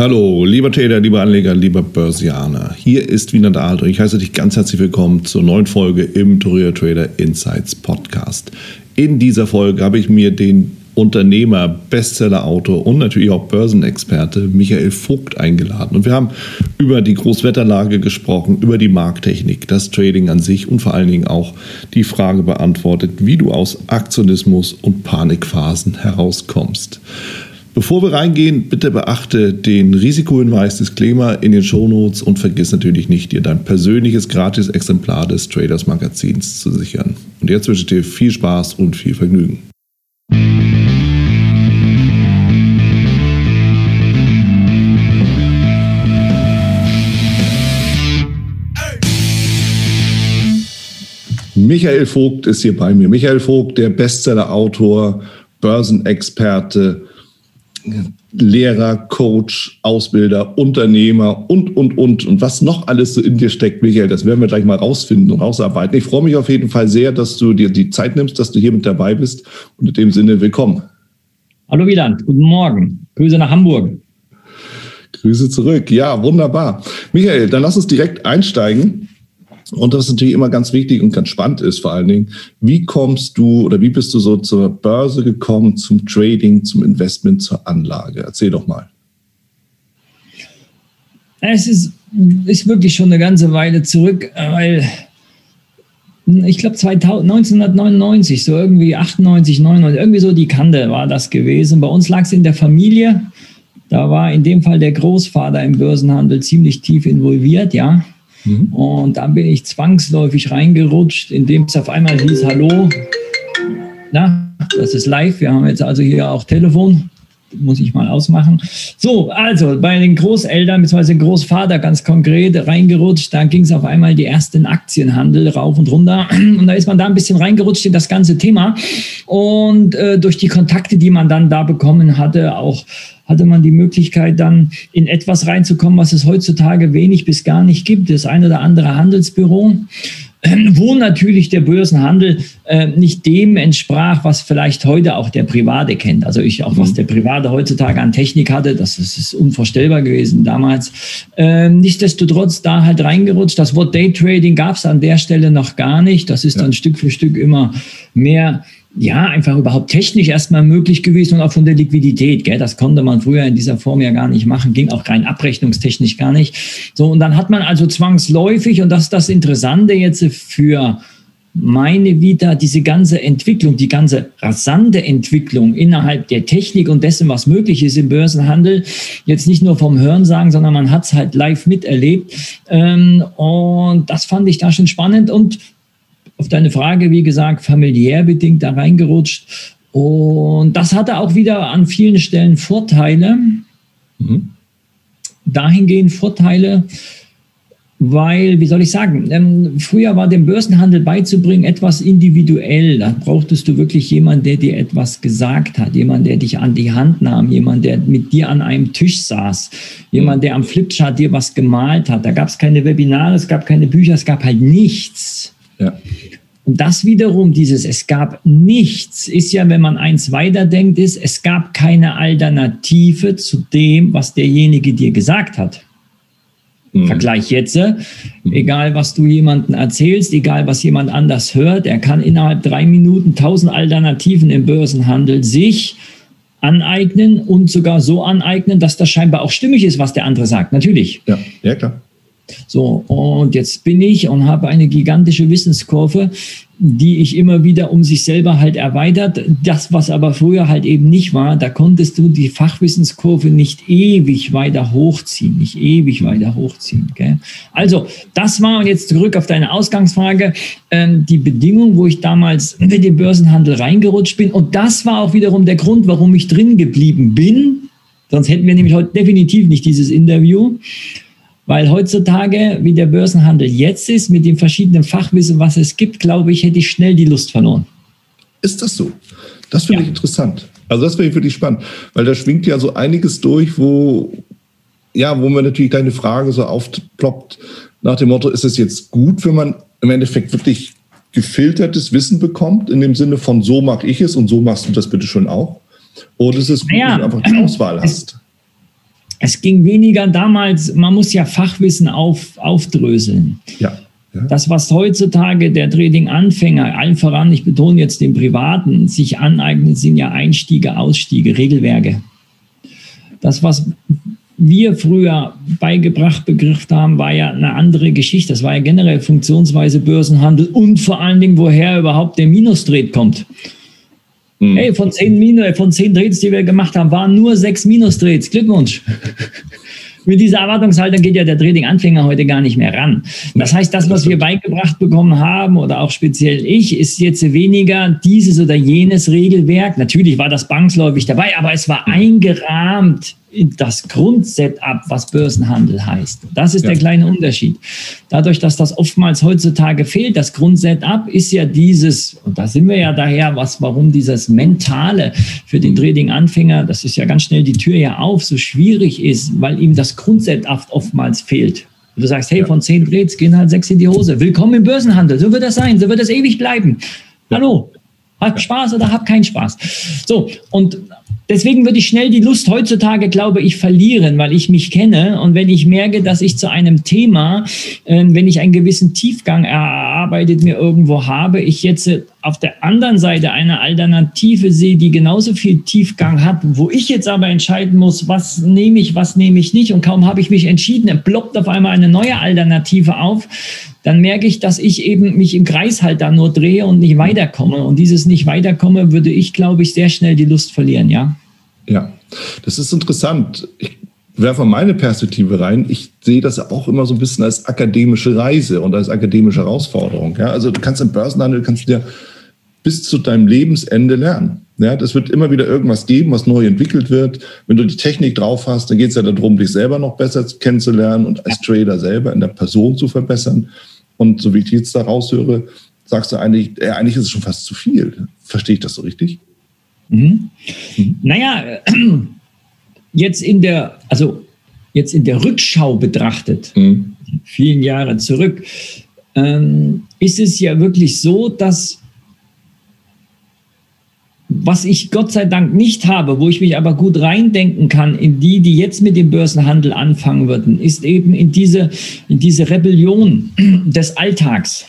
Hallo, lieber Trader, lieber Anleger, lieber Börsianer. Hier ist Wiener und ich heiße dich ganz herzlich willkommen zur neuen Folge im Tourier Trader Insights Podcast. In dieser Folge habe ich mir den Unternehmer, Bestseller-Autor und natürlich auch Börsenexperte Michael Vogt eingeladen. Und wir haben über die Großwetterlage gesprochen, über die Markttechnik, das Trading an sich und vor allen Dingen auch die Frage beantwortet, wie du aus Aktionismus und Panikphasen herauskommst. Bevor wir reingehen, bitte beachte den Risikohinweis Disclaimer in den Shownotes und vergiss natürlich nicht, dir dein persönliches Gratis-Exemplar des Traders Magazins zu sichern. Und jetzt wünsche ich dir viel Spaß und viel Vergnügen. Michael Vogt ist hier bei mir. Michael Vogt, der Bestseller-Autor, Börsenexperte, Lehrer, Coach, Ausbilder, Unternehmer und, und, und. Und was noch alles so in dir steckt, Michael, das werden wir gleich mal rausfinden und rausarbeiten. Ich freue mich auf jeden Fall sehr, dass du dir die Zeit nimmst, dass du hier mit dabei bist. Und in dem Sinne, willkommen. Hallo Wieland, guten Morgen. Grüße nach Hamburg. Grüße zurück. Ja, wunderbar. Michael, dann lass uns direkt einsteigen. Und was natürlich immer ganz wichtig und ganz spannend ist, vor allen Dingen, wie kommst du oder wie bist du so zur Börse gekommen, zum Trading, zum Investment, zur Anlage? Erzähl doch mal. Es ist, ist wirklich schon eine ganze Weile zurück, weil ich glaube 1999, so irgendwie 98, 99, irgendwie so die Kante war das gewesen. Bei uns lag es in der Familie. Da war in dem Fall der Großvater im Börsenhandel ziemlich tief involviert, ja. Mhm. Und dann bin ich zwangsläufig reingerutscht, indem es auf einmal hieß, hallo, na, das ist live, wir haben jetzt also hier auch Telefon, muss ich mal ausmachen. So, also bei den Großeltern bzw. Großvater ganz konkret reingerutscht, da ging es auf einmal die ersten Aktienhandel rauf und runter und da ist man da ein bisschen reingerutscht in das ganze Thema und äh, durch die Kontakte, die man dann da bekommen hatte, auch hatte man die Möglichkeit, dann in etwas reinzukommen, was es heutzutage wenig bis gar nicht gibt. Das eine oder andere Handelsbüro wo natürlich der Börsenhandel äh, nicht dem entsprach, was vielleicht heute auch der Private kennt. Also ich auch, was mhm. der Private heutzutage an Technik hatte, das ist, ist unvorstellbar gewesen damals. Ähm, nichtsdestotrotz da halt reingerutscht. Das Wort Daytrading gab es an der Stelle noch gar nicht. Das ist ja. dann Stück für Stück immer mehr ja, einfach überhaupt technisch erstmal möglich gewesen und auch von der Liquidität. Gell? Das konnte man früher in dieser Form ja gar nicht machen, ging auch rein abrechnungstechnisch gar nicht. So, und dann hat man also zwangsläufig, und das ist das Interessante jetzt für meine Vita, diese ganze Entwicklung, die ganze rasante Entwicklung innerhalb der Technik und dessen, was möglich ist im Börsenhandel, jetzt nicht nur vom Hören sagen, sondern man hat es halt live miterlebt. Ähm, und das fand ich da schon spannend und auf deine Frage, wie gesagt, familiär bedingt da reingerutscht. Und das hatte auch wieder an vielen Stellen Vorteile. Mhm. Dahingehend Vorteile, weil, wie soll ich sagen, ähm, früher war dem Börsenhandel beizubringen etwas individuell. Da brauchtest du wirklich jemanden, der dir etwas gesagt hat, jemand, der dich an die Hand nahm, jemand, der mit dir an einem Tisch saß, jemand, der am Flipchart dir was gemalt hat. Da gab es keine Webinare, es gab keine Bücher, es gab halt nichts. Ja. Und das wiederum, dieses Es gab nichts, ist ja, wenn man eins weiterdenkt, ist, es gab keine Alternative zu dem, was derjenige dir gesagt hat. Mhm. Vergleich jetzt, äh, mhm. egal was du jemandem erzählst, egal was jemand anders hört, er kann innerhalb drei Minuten tausend Alternativen im Börsenhandel sich aneignen und sogar so aneignen, dass das scheinbar auch stimmig ist, was der andere sagt. Natürlich. Ja, ja klar. So, und jetzt bin ich und habe eine gigantische Wissenskurve, die ich immer wieder um sich selber halt erweitert. Das, was aber früher halt eben nicht war, da konntest du die Fachwissenskurve nicht ewig weiter hochziehen, nicht ewig weiter hochziehen. Gell? Also, das war, und jetzt zurück auf deine Ausgangsfrage, ähm, die Bedingung, wo ich damals mit dem Börsenhandel reingerutscht bin. Und das war auch wiederum der Grund, warum ich drin geblieben bin. Sonst hätten wir nämlich heute definitiv nicht dieses Interview. Weil heutzutage, wie der Börsenhandel jetzt ist, mit dem verschiedenen Fachwissen, was es gibt, glaube ich, hätte ich schnell die Lust verloren. Ist das so? Das finde ja. ich interessant. Also das finde ich wirklich spannend, weil da schwingt ja so einiges durch, wo, ja, wo man natürlich deine Frage so aufploppt nach dem Motto, ist es jetzt gut, wenn man im Endeffekt wirklich gefiltertes Wissen bekommt, in dem Sinne von so mache ich es und so machst du das bitte schon auch? Oder ist es gut, naja, wenn du einfach die Auswahl hast? Es ging weniger damals, man muss ja Fachwissen auf, aufdröseln. Ja. Ja. Das, was heutzutage der Trading-Anfänger, allen voran, ich betone jetzt den Privaten, sich aneignet, sind ja Einstiege, Ausstiege, Regelwerke. Das, was wir früher beigebracht begriffen haben, war ja eine andere Geschichte. Das war ja generell Funktionsweise Börsenhandel und vor allen Dingen, woher überhaupt der Minus-Trade kommt. Mhm. Hey, von zehn, Minus, von zehn Trades, die wir gemacht haben, waren nur sechs Minus-Trades. Glückwunsch. mit dieser Erwartungshaltung geht ja der Trading-Anfänger heute gar nicht mehr ran. Das heißt, das, was wir beigebracht bekommen haben oder auch speziell ich, ist jetzt weniger dieses oder jenes Regelwerk. Natürlich war das bangsläufig dabei, aber es war eingerahmt das Grundsetup, was Börsenhandel heißt. Das ist ja. der kleine Unterschied. Dadurch, dass das oftmals heutzutage fehlt, das Grundsetup ist ja dieses, und da sind wir ja daher, was, warum dieses Mentale für den Trading-Anfänger, das ist ja ganz schnell die Tür ja auf, so schwierig ist, weil ihm das Grundsetup oftmals fehlt. Du sagst, hey, von zehn Trades gehen halt sechs in die Hose. Willkommen im Börsenhandel. So wird das sein. So wird das ewig bleiben. Hallo. Hab Spaß oder hab keinen Spaß. So. Und Deswegen würde ich schnell die Lust heutzutage, glaube ich, verlieren, weil ich mich kenne. Und wenn ich merke, dass ich zu einem Thema, äh, wenn ich einen gewissen Tiefgang erarbeitet mir irgendwo habe, ich jetzt auf der anderen Seite eine Alternative sehe, die genauso viel Tiefgang hat, wo ich jetzt aber entscheiden muss, was nehme ich, was nehme ich nicht. Und kaum habe ich mich entschieden, ploppt auf einmal eine neue Alternative auf dann merke ich, dass ich eben mich im Kreis halt da nur drehe und nicht weiterkomme. Und dieses nicht weiterkomme, würde ich, glaube ich, sehr schnell die Lust verlieren, ja. Ja, das ist interessant. Ich werfe meine Perspektive rein. Ich sehe das auch immer so ein bisschen als akademische Reise und als akademische Herausforderung. Ja, also du kannst im Börsenhandel, kannst du dir bis zu deinem Lebensende lernen. Ja, das wird immer wieder irgendwas geben, was neu entwickelt wird. Wenn du die Technik drauf hast, dann geht es ja darum, dich selber noch besser kennenzulernen und als Trader selber in der Person zu verbessern. Und so wie ich jetzt da raushöre, sagst du eigentlich, äh, eigentlich ist es schon fast zu viel. Verstehe ich das so richtig? Mhm. Mhm. Naja, jetzt in der, also jetzt in der Rückschau betrachtet, mhm. vielen Jahre zurück, ähm, ist es ja wirklich so, dass was ich Gott sei Dank nicht habe, wo ich mich aber gut reindenken kann in die, die jetzt mit dem Börsenhandel anfangen würden, ist eben in diese, in diese Rebellion des Alltags.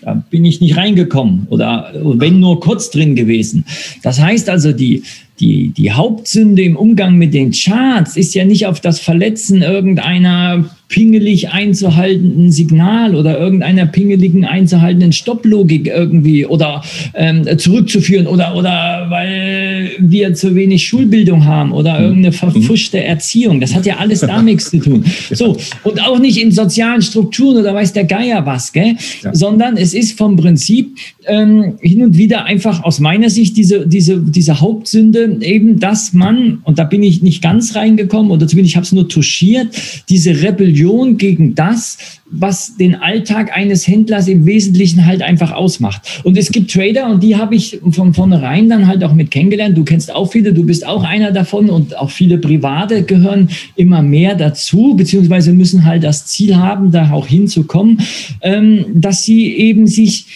Da bin ich nicht reingekommen oder wenn nur kurz drin gewesen. Das heißt also, die, die, die Hauptsünde im Umgang mit den Charts ist ja nicht auf das Verletzen irgendeiner pingelig einzuhaltenden Signal oder irgendeiner pingeligen einzuhaltenden Stopplogik irgendwie oder ähm, zurückzuführen oder, oder weil wir zu wenig Schulbildung haben oder mhm. irgendeine verfuschte Erziehung. Das hat ja alles damit zu tun. So, und auch nicht in sozialen Strukturen oder weiß der Geier was, gell? Ja. sondern es ist vom Prinzip ähm, hin und wieder einfach aus meiner Sicht diese, diese, diese Hauptsünde eben, dass man, und da bin ich nicht ganz reingekommen oder zumindest ich habe es nur touchiert, diese Rebellion gegen das, was den Alltag eines Händlers im Wesentlichen halt einfach ausmacht. Und es gibt Trader und die habe ich von vornherein dann halt auch mit kennengelernt. Du kennst auch viele, du bist auch einer davon und auch viele Private gehören immer mehr dazu, beziehungsweise müssen halt das Ziel haben, da auch hinzukommen, ähm, dass sie eben sich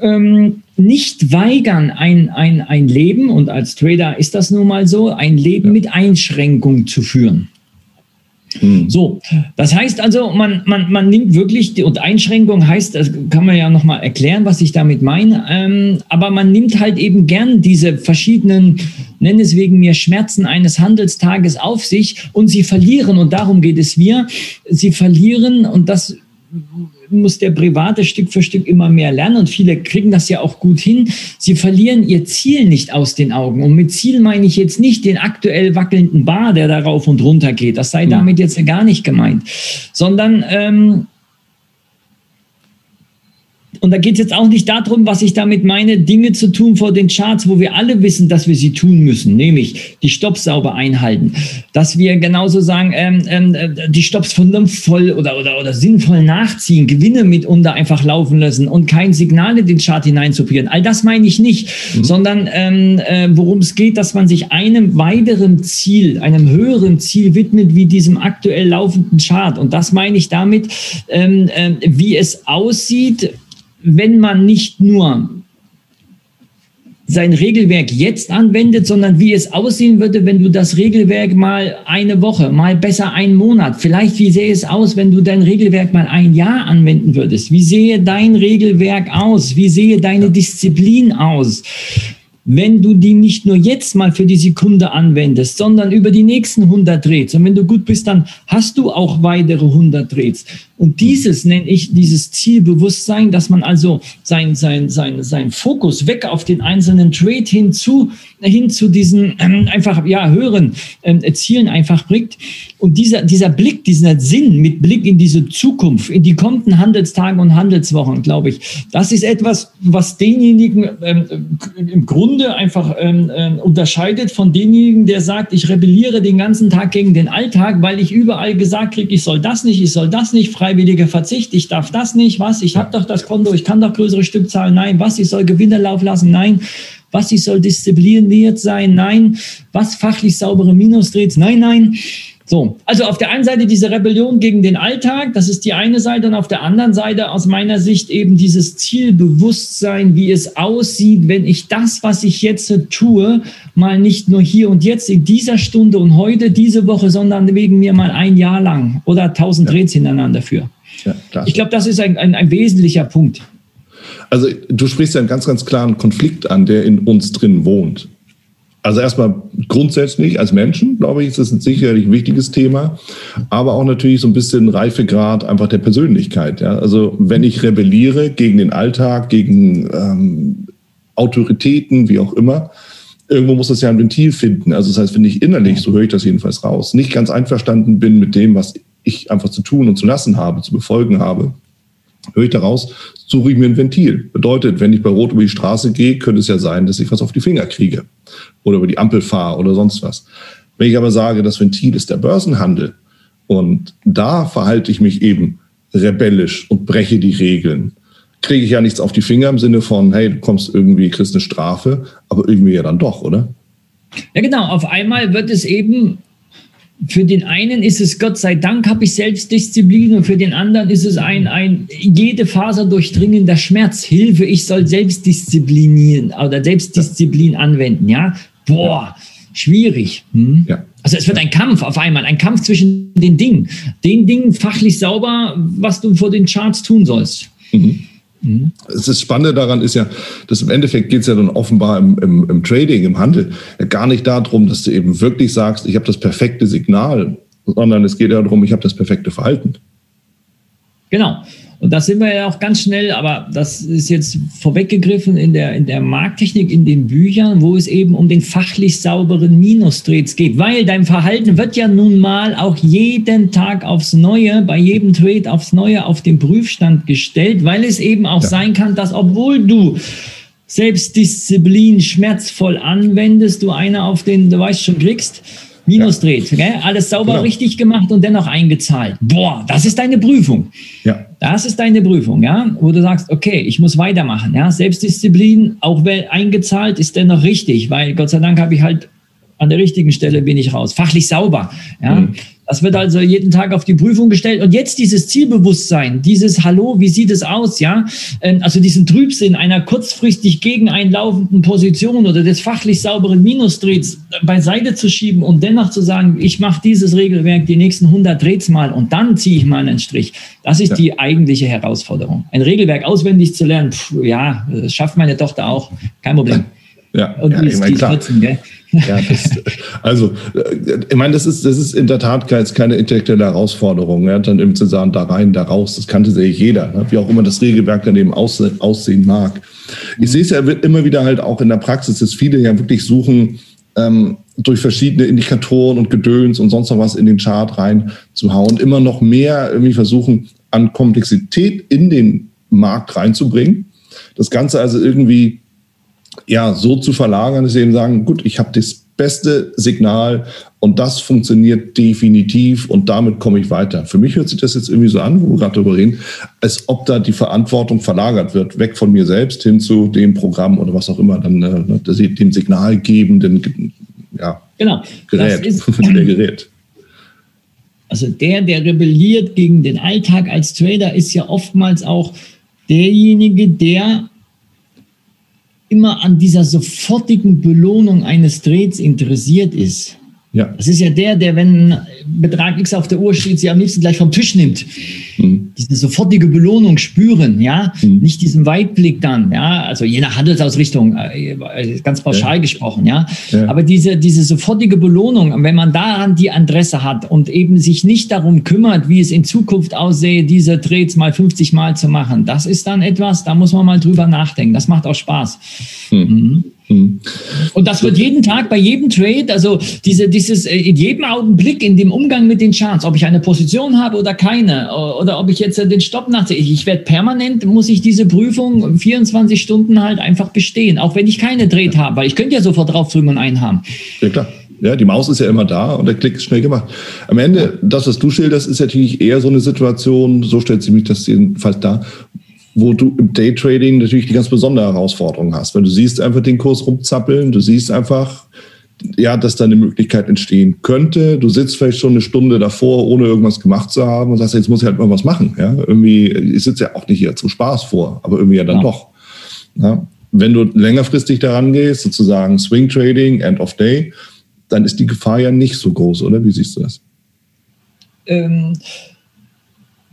ähm, nicht weigern, ein, ein, ein Leben, und als Trader ist das nun mal so, ein Leben mit Einschränkung zu führen. Mhm. So, das heißt also, man, man, man nimmt wirklich, die, und Einschränkung heißt, das kann man ja nochmal erklären, was ich damit meine, ähm, aber man nimmt halt eben gern diese verschiedenen, nenn es wegen mir, Schmerzen eines Handelstages auf sich und sie verlieren, und darum geht es mir, sie verlieren, und das muss der Private Stück für Stück immer mehr lernen und viele kriegen das ja auch gut hin. Sie verlieren ihr Ziel nicht aus den Augen. Und mit Ziel meine ich jetzt nicht den aktuell wackelnden Bar, der da rauf und runter geht. Das sei hm. damit jetzt gar nicht gemeint, sondern ähm, und da geht es jetzt auch nicht darum, was ich damit meine, Dinge zu tun vor den Charts, wo wir alle wissen, dass wir sie tun müssen, nämlich die Stops sauber einhalten. Dass wir genauso sagen, ähm, ähm, äh, die Stops vernunftvoll oder, oder, oder sinnvoll nachziehen, Gewinne mitunter einfach laufen lassen und kein Signal in den Chart hineinzupieren. All das meine ich nicht, mhm. sondern ähm, äh, worum es geht, dass man sich einem weiteren Ziel, einem höheren Ziel widmet, wie diesem aktuell laufenden Chart. Und das meine ich damit, ähm, äh, wie es aussieht, wenn man nicht nur sein Regelwerk jetzt anwendet, sondern wie es aussehen würde, wenn du das Regelwerk mal eine Woche, mal besser einen Monat, vielleicht wie sähe es aus, wenn du dein Regelwerk mal ein Jahr anwenden würdest? Wie sehe dein Regelwerk aus? Wie sehe deine Disziplin aus? wenn du die nicht nur jetzt mal für die Sekunde anwendest, sondern über die nächsten 100 Drehs. Und wenn du gut bist, dann hast du auch weitere 100 Drehs. Und dieses nenne ich dieses Zielbewusstsein, dass man also sein, sein, sein, sein Fokus weg auf den einzelnen Trade hin zu, hin zu diesen ähm, einfach, ja, höheren ähm, Zielen einfach bringt. Und dieser, dieser Blick, dieser Sinn mit Blick in diese Zukunft, in die kommenden Handelstage und Handelswochen, glaube ich, das ist etwas, was denjenigen ähm, im Grunde einfach ähm, äh, unterscheidet von denjenigen, der sagt, ich rebelliere den ganzen Tag gegen den Alltag, weil ich überall gesagt kriege, ich soll das nicht, ich soll das nicht, frei freiwilliger Verzicht, ich darf das nicht, was, ich habe doch das Konto, ich kann doch größere Stückzahlen, nein, was, ich soll Gewinne laufen lassen, nein, was, ich soll diszipliniert sein, nein, was, fachlich saubere Minusdrehs, nein, nein. So, also auf der einen Seite diese Rebellion gegen den Alltag, das ist die eine Seite, und auf der anderen Seite aus meiner Sicht eben dieses Zielbewusstsein, wie es aussieht, wenn ich das, was ich jetzt tue, mal nicht nur hier und jetzt in dieser Stunde und heute, diese Woche, sondern wegen mir mal ein Jahr lang oder tausend ja. Drehs hintereinander für. Ja, ich glaube, das ist ein, ein, ein wesentlicher Punkt. Also du sprichst ja einen ganz, ganz klaren Konflikt an, der in uns drin wohnt. Also erstmal grundsätzlich als Menschen, glaube ich, ist das ein sicherlich wichtiges Thema, aber auch natürlich so ein bisschen Reifegrad einfach der Persönlichkeit. Ja? Also wenn ich rebelliere gegen den Alltag, gegen ähm, Autoritäten, wie auch immer, irgendwo muss das ja ein Ventil finden. Also das heißt, wenn ich innerlich, so höre ich das jedenfalls raus, nicht ganz einverstanden bin mit dem, was ich einfach zu tun und zu lassen habe, zu befolgen habe, höre ich daraus, suche ich mir ein Ventil. Bedeutet, wenn ich bei Rot über die Straße gehe, könnte es ja sein, dass ich was auf die Finger kriege oder über die Ampel fahre oder sonst was. Wenn ich aber sage, das Ventil ist der Börsenhandel und da verhalte ich mich eben rebellisch und breche die Regeln, kriege ich ja nichts auf die Finger im Sinne von, hey, du kommst irgendwie, kriegst eine Strafe, aber irgendwie ja dann doch, oder? Ja, genau. Auf einmal wird es eben für den einen ist es Gott sei Dank habe ich Selbstdisziplin und für den anderen ist es ein, ein jede Faser durchdringender Schmerz. Hilfe, ich soll Selbstdisziplinieren oder Selbstdisziplin anwenden. Ja, boah, schwierig. Hm? Ja. Also es wird ein Kampf auf einmal, ein Kampf zwischen den Dingen. Den Dingen fachlich sauber, was du vor den Charts tun sollst. Mhm. Mhm. Das Spannende daran ist ja, dass im Endeffekt geht es ja dann offenbar im, im, im Trading, im Handel, ja gar nicht darum, dass du eben wirklich sagst, ich habe das perfekte Signal, sondern es geht ja darum, ich habe das perfekte Verhalten. Genau. Und da sind wir ja auch ganz schnell, aber das ist jetzt vorweggegriffen in der, in der Markttechnik, in den Büchern, wo es eben um den fachlich sauberen Minustrades geht. Weil dein Verhalten wird ja nun mal auch jeden Tag aufs Neue, bei jedem Trade aufs Neue auf den Prüfstand gestellt, weil es eben auch ja. sein kann, dass obwohl du Selbstdisziplin schmerzvoll anwendest, du eine auf den, du weißt schon, kriegst, Minus ja. dreht. Gell? Alles sauber genau. richtig gemacht und dennoch eingezahlt. Boah, das ist deine Prüfung. Ja. Das ist deine Prüfung, ja, wo du sagst, okay, ich muss weitermachen. Ja? Selbstdisziplin, auch wenn eingezahlt, ist dennoch richtig, weil Gott sei Dank habe ich halt an der richtigen Stelle bin ich raus. Fachlich sauber. Ja? Mhm. Das wird also jeden Tag auf die Prüfung gestellt. Und jetzt dieses Zielbewusstsein, dieses Hallo, wie sieht es aus, ja? Ähm, also diesen Trübsinn einer kurzfristig gegen einlaufenden Position oder des fachlich sauberen Minusdrehs beiseite zu schieben und dennoch zu sagen, ich mache dieses Regelwerk die nächsten 100 Drehs mal und dann ziehe ich mal einen Strich. Das ist ja. die eigentliche Herausforderung. Ein Regelwerk auswendig zu lernen, pff, ja, das schafft meine Tochter auch. Kein Problem. Ja, und ja, ich meine, klar. 14, gell? Ja, das, also, äh, ich meine, das ist, das ist in der Tat keine intellektuelle Herausforderung, ja, dann eben zu sagen, da rein, da raus, das kannte sich jeder, ne? wie auch immer das Regelwerk dann eben aussehen, aussehen mag. Ich sehe es ja immer wieder halt auch in der Praxis, dass viele ja wirklich suchen, ähm, durch verschiedene Indikatoren und Gedöns und sonst noch was in den Chart reinzuhauen, immer noch mehr irgendwie versuchen, an Komplexität in den Markt reinzubringen. Das Ganze also irgendwie ja, so zu verlagern, dass sie eben sagen, gut, ich habe das beste Signal und das funktioniert definitiv und damit komme ich weiter. Für mich hört sich das jetzt irgendwie so an, wo wir gerade darüber reden, als ob da die Verantwortung verlagert wird, weg von mir selbst hin zu dem Programm oder was auch immer, dann äh, dem signalgebenden ja, genau, Gerät. Ist, der Gerät. Also der, der rebelliert gegen den Alltag als Trader, ist ja oftmals auch derjenige, der immer an dieser sofortigen Belohnung eines Trades interessiert ist. Ja. Das ist ja der, der, wenn Betrag X auf der Uhr steht, sie am liebsten gleich vom Tisch nimmt. Mhm. Diese sofortige Belohnung spüren, ja, mhm. nicht diesen Weitblick dann, ja, also je nach Handelsausrichtung, äh, ganz pauschal ja. gesprochen, ja? ja. Aber diese, diese sofortige Belohnung, wenn man daran die Adresse hat und eben sich nicht darum kümmert, wie es in Zukunft aussehe, diese Trades mal 50 Mal zu machen, das ist dann etwas, da muss man mal drüber nachdenken. Das macht auch Spaß. Mhm. Mhm. Hm. Und das wird jeden Tag bei jedem Trade, also diese, dieses äh, in jedem Augenblick in dem Umgang mit den Charts, ob ich eine Position habe oder keine, oder ob ich jetzt äh, den Stopp nachsehe. Ich werde permanent, muss ich diese Prüfung 24 Stunden halt einfach bestehen, auch wenn ich keine Trade habe, weil ich könnte ja sofort draufdrücken und einen haben. Ja, klar. Ja, die Maus ist ja immer da und der Klick ist schnell gemacht. Am Ende, das, was du schilderst, ist natürlich eher so eine Situation, so stellt sich mich das jedenfalls da, wo du im Daytrading natürlich die ganz besondere Herausforderung hast. Weil du siehst einfach den Kurs rumzappeln, du siehst einfach, ja, dass da eine Möglichkeit entstehen könnte. Du sitzt vielleicht schon eine Stunde davor, ohne irgendwas gemacht zu haben und sagst, jetzt muss ich halt mal was machen. Ja, irgendwie, ich sitze ja auch nicht hier zum Spaß vor, aber irgendwie ja dann ja. doch. Ja? Wenn du längerfristig daran gehst, sozusagen Swing Trading, End of Day, dann ist die Gefahr ja nicht so groß, oder? Wie siehst du das? Ähm,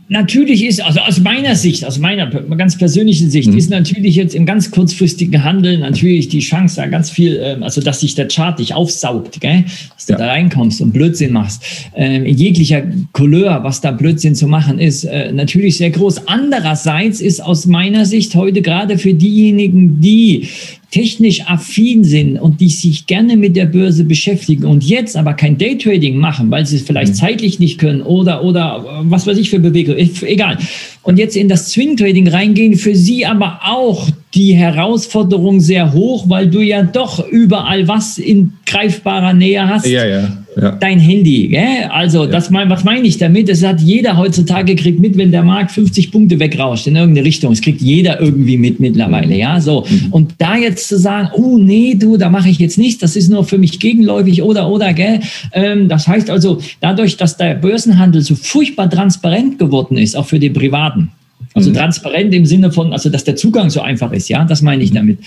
Natürlich ist, also aus meiner Sicht, aus meiner ganz persönlichen Sicht, mhm. ist natürlich jetzt im ganz kurzfristigen Handel natürlich die Chance, da ganz viel, ähm, also dass sich der Chart dich aufsaugt, gell? dass du ja. da reinkommst und Blödsinn machst. Ähm, in jeglicher Couleur, was da Blödsinn zu machen ist, äh, natürlich sehr groß. Andererseits ist aus meiner Sicht heute gerade für diejenigen, die technisch affin sind und die sich gerne mit der Börse beschäftigen und jetzt aber kein Daytrading machen, weil sie es vielleicht mhm. zeitlich nicht können oder, oder was weiß ich für Bewegung, egal. Und jetzt in das Swing Trading reingehen, für sie aber auch die Herausforderung sehr hoch, weil du ja doch überall was in greifbarer Nähe hast. Ja, ja. Ja. Dein Handy. Gell? Also, ja. das mein, was meine ich damit? Das hat jeder heutzutage kriegt mit, wenn der Markt 50 Punkte wegrauscht in irgendeine Richtung. Es kriegt jeder irgendwie mit mittlerweile. Ja, so. Mhm. Und da jetzt zu sagen, oh nee, du, da mache ich jetzt nichts, das ist nur für mich gegenläufig oder, oder, gell? Ähm, das heißt also, dadurch, dass der Börsenhandel so furchtbar transparent geworden ist, auch für die Privaten, also mhm. transparent im Sinne von, also dass der Zugang so einfach ist, ja, das meine ich mhm. damit.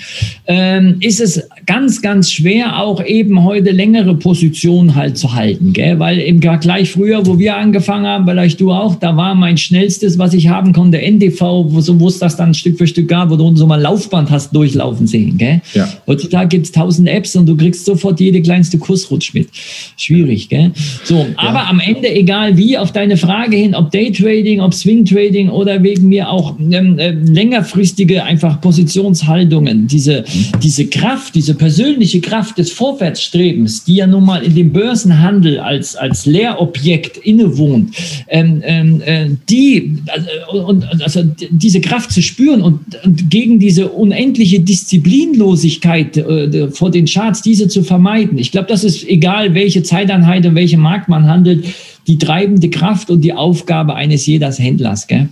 Ähm, ist es ganz, ganz schwer, auch eben heute längere Positionen halt zu halten, gell? weil im Vergleich früher, wo wir angefangen haben, vielleicht du auch, da war mein schnellstes, was ich haben konnte, NDV, wo, so, wo es das dann Stück für Stück gab, wo du so mal Laufband hast durchlaufen sehen. Gell? Ja. Heutzutage gibt es tausend Apps und du kriegst sofort jede kleinste Kursrutsch mit. Schwierig, gell? So, aber ja. am Ende, egal wie, auf deine Frage hin, ob Daytrading, ob Swing Trading oder wegen mir mir auch ähm, äh, längerfristige einfach Positionshaltungen, diese, diese Kraft, diese persönliche Kraft des Vorwärtsstrebens, die ja nun mal in dem Börsenhandel als, als Lehrobjekt innewohnt, ähm, ähm, äh, die, also, und, also diese Kraft zu spüren und, und gegen diese unendliche Disziplinlosigkeit äh, vor den Charts, diese zu vermeiden. Ich glaube, das ist egal, welche Zeiteinheit und welche Markt man handelt, die treibende Kraft und die Aufgabe eines jeders Händlers. Gell?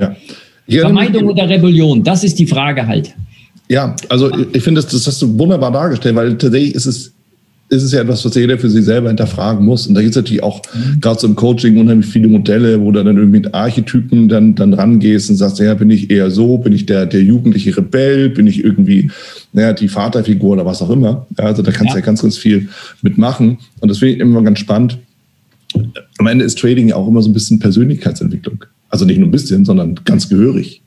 Ja. Vermeidung oder Rebellion, das ist die Frage halt. Ja, also ich finde, das, das hast du wunderbar dargestellt, weil tatsächlich ist es, ist es ja etwas, was jeder für sich selber hinterfragen muss. Und da gibt es natürlich auch mhm. gerade so im Coaching unheimlich viele Modelle, wo du dann irgendwie mit Archetypen dann, dann rangehst und sagst, ja, bin ich eher so, bin ich der, der jugendliche Rebell, bin ich irgendwie naja, die Vaterfigur oder was auch immer. Ja, also da kannst du ja. ja ganz, ganz viel mitmachen. Und das finde ich immer ganz spannend. Am Ende ist Trading ja auch immer so ein bisschen Persönlichkeitsentwicklung. Also nicht nur ein bisschen, sondern ganz gehörig.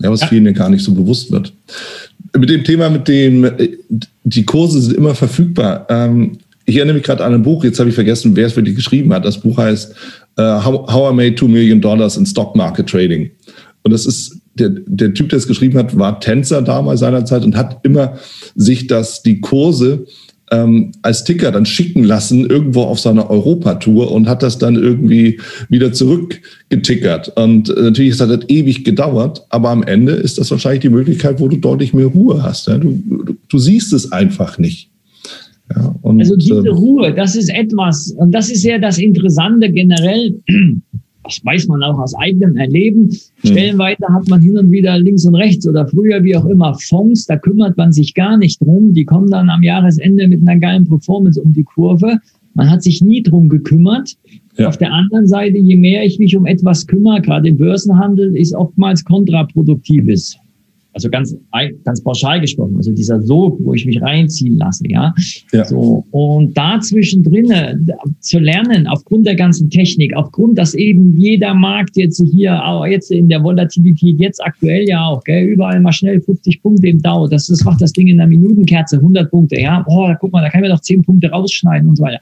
Ja, was ja. vielen ja gar nicht so bewusst wird. Mit dem Thema, mit dem, äh, die Kurse sind immer verfügbar. Ähm, ich erinnere mich gerade an ein Buch, jetzt habe ich vergessen, wer es für dich geschrieben hat. Das Buch heißt uh, How, How I Made Two Million Dollars in Stock Market Trading. Und das ist, der, der Typ, der es geschrieben hat, war Tänzer damals seinerzeit und hat immer sich das, die Kurse ähm, als Ticker dann schicken lassen irgendwo auf seiner Europatour und hat das dann irgendwie wieder zurückgetickert. Und äh, natürlich hat das ewig gedauert, aber am Ende ist das wahrscheinlich die Möglichkeit, wo du deutlich mehr Ruhe hast. Ja? Du, du, du siehst es einfach nicht. Ja, und, also diese ähm, Ruhe, das ist etwas, und das ist ja das Interessante generell das weiß man auch aus eigenem Erleben. Hm. Stellenweise hat man hin und wieder links und rechts oder früher wie auch immer Fonds, da kümmert man sich gar nicht drum. Die kommen dann am Jahresende mit einer geilen Performance um die Kurve. Man hat sich nie drum gekümmert. Ja. Auf der anderen Seite, je mehr ich mich um etwas kümmere, gerade im Börsenhandel, ist oftmals kontraproduktives. Also ganz, ganz pauschal gesprochen, also dieser Sog, wo ich mich reinziehen lasse, ja. ja. So, und dazwischen drinnen zu lernen, aufgrund der ganzen Technik, aufgrund, dass eben jeder Markt jetzt hier, auch jetzt in der Volatilität, jetzt aktuell ja auch, gell, überall mal schnell 50 Punkte im Dauer, das, das macht das Ding in einer Minutenkerze, 100 Punkte, ja, boah, guck mal, da kann ich mir doch 10 Punkte rausschneiden und so weiter.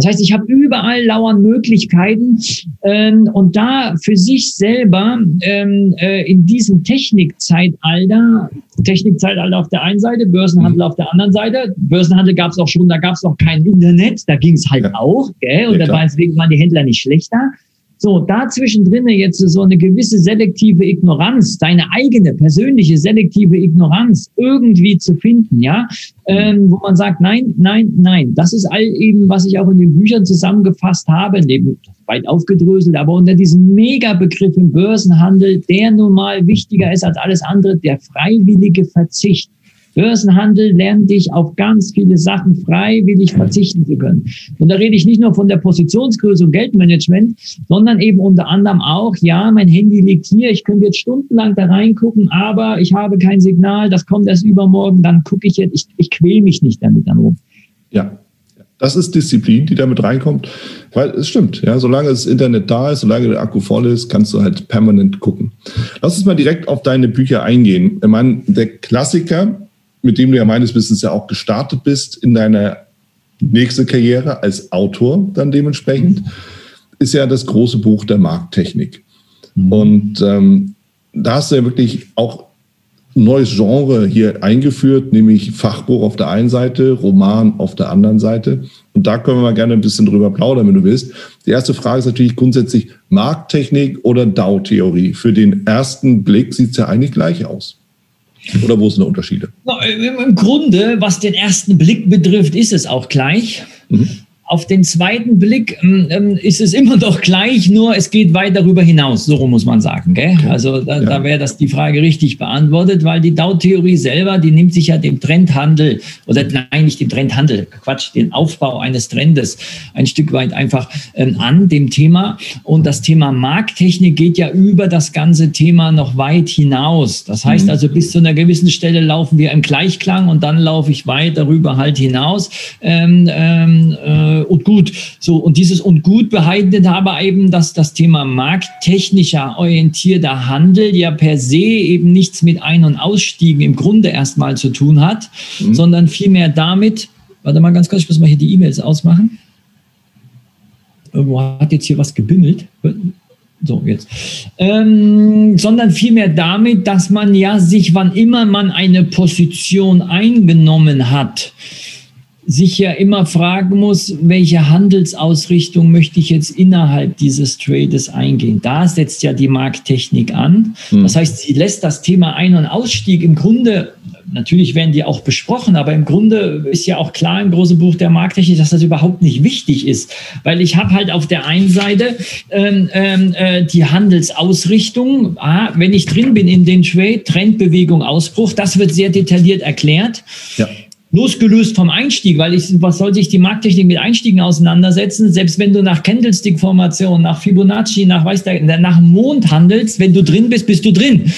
Das heißt, ich habe überall lauern Möglichkeiten ähm, und da für sich selber ähm, äh, in diesem Technikzeitalter, Technikzeitalter auf der einen Seite, Börsenhandel auf der anderen Seite. Börsenhandel gab es auch schon, da gab es noch kein Internet, da ging es halt ja. auch, gell? Und ja, deswegen waren die Händler nicht schlechter. So, dazwischen drinne jetzt so eine gewisse selektive Ignoranz, deine eigene persönliche selektive Ignoranz irgendwie zu finden, ja, ähm, wo man sagt, nein, nein, nein. Das ist all eben, was ich auch in den Büchern zusammengefasst habe, neben weit aufgedröselt, aber unter diesem Megabegriff im Börsenhandel, der nun mal wichtiger ist als alles andere, der freiwillige Verzicht. Börsenhandel lernt dich auf ganz viele Sachen freiwillig verzichten zu können. Und da rede ich nicht nur von der Positionsgröße und Geldmanagement, sondern eben unter anderem auch, ja, mein Handy liegt hier, ich könnte jetzt stundenlang da reingucken, aber ich habe kein Signal, das kommt erst übermorgen, dann gucke ich jetzt, ich, ich quäl mich nicht damit dann rum. Ja, das ist Disziplin, die damit reinkommt, weil es stimmt, ja, solange das Internet da ist, solange der Akku voll ist, kannst du halt permanent gucken. Lass uns mal direkt auf deine Bücher eingehen. Ich meine, der Klassiker, mit dem du ja meines Wissens ja auch gestartet bist in deiner nächste Karriere als Autor dann dementsprechend, ist ja das große Buch der Markttechnik. Mhm. Und ähm, da hast du ja wirklich auch ein neues Genre hier eingeführt, nämlich Fachbuch auf der einen Seite, Roman auf der anderen Seite. Und da können wir mal gerne ein bisschen drüber plaudern, wenn du willst. Die erste Frage ist natürlich grundsätzlich Markttechnik oder DAO-Theorie. Für den ersten Blick sieht es ja eigentlich gleich aus. Oder wo sind da Unterschiede? Im Grunde, was den ersten Blick betrifft, ist es auch gleich. Mhm. Auf den zweiten Blick ähm, ähm, ist es immer doch gleich, nur es geht weit darüber hinaus, so muss man sagen. Gell? Also da, ja. da wäre das die Frage richtig beantwortet, weil die Dow-Theorie selber, die nimmt sich ja dem Trendhandel oder nein, nicht dem Trendhandel, Quatsch, den Aufbau eines Trendes ein Stück weit einfach ähm, an, dem Thema. Und das Thema Markttechnik geht ja über das ganze Thema noch weit hinaus. Das heißt mhm. also, bis zu einer gewissen Stelle laufen wir im Gleichklang und dann laufe ich weit darüber halt hinaus. Ähm, ähm, äh, äh, und gut. So, und dieses und gut beheidet aber eben, dass das Thema markttechnischer orientierter Handel ja per se eben nichts mit Ein- und Ausstiegen im Grunde erstmal zu tun hat, mhm. sondern vielmehr damit, warte mal ganz kurz, ich muss mal hier die E-Mails ausmachen. Irgendwo hat jetzt hier was gebimmelt. So, jetzt. Ähm, sondern vielmehr damit, dass man ja sich, wann immer man eine Position eingenommen hat, sich ja immer fragen muss, welche Handelsausrichtung möchte ich jetzt innerhalb dieses Trades eingehen. Da setzt ja die Markttechnik an. Mhm. Das heißt, sie lässt das Thema Ein- und Ausstieg im Grunde, natürlich werden die auch besprochen, aber im Grunde ist ja auch klar im großen Buch der Markttechnik, dass das überhaupt nicht wichtig ist. Weil ich habe halt auf der einen Seite ähm, ähm äh, die Handelsausrichtung, ah, wenn ich drin bin in den Trade, Trendbewegung, Ausbruch, das wird sehr detailliert erklärt. Ja losgelöst vom Einstieg, weil ich, was soll sich die Markttechnik mit Einstiegen auseinandersetzen? Selbst wenn du nach Candlestick-Formation, nach Fibonacci, nach, weiß der, nach Mond handelst, wenn du drin bist, bist du drin.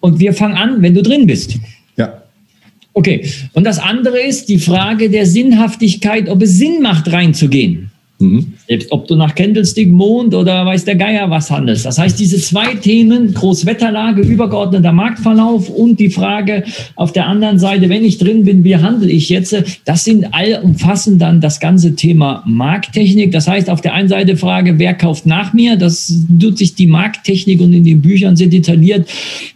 Und wir fangen an, wenn du drin bist. Ja. Okay. Und das andere ist die Frage der Sinnhaftigkeit, ob es Sinn macht, reinzugehen. Mhm. Selbst ob du nach Candlestick, Mond oder weiß der Geier was handelst. Das heißt, diese zwei Themen, Großwetterlage, übergeordneter Marktverlauf und die Frage auf der anderen Seite, wenn ich drin bin, wie handle ich jetzt, das sind all umfassen dann das ganze Thema Markttechnik. Das heißt, auf der einen Seite Frage, wer kauft nach mir? Das tut sich die Markttechnik und in den Büchern sehr detailliert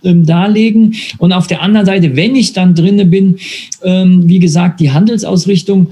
ähm, darlegen. Und auf der anderen Seite, wenn ich dann drinne bin, ähm, wie gesagt, die Handelsausrichtung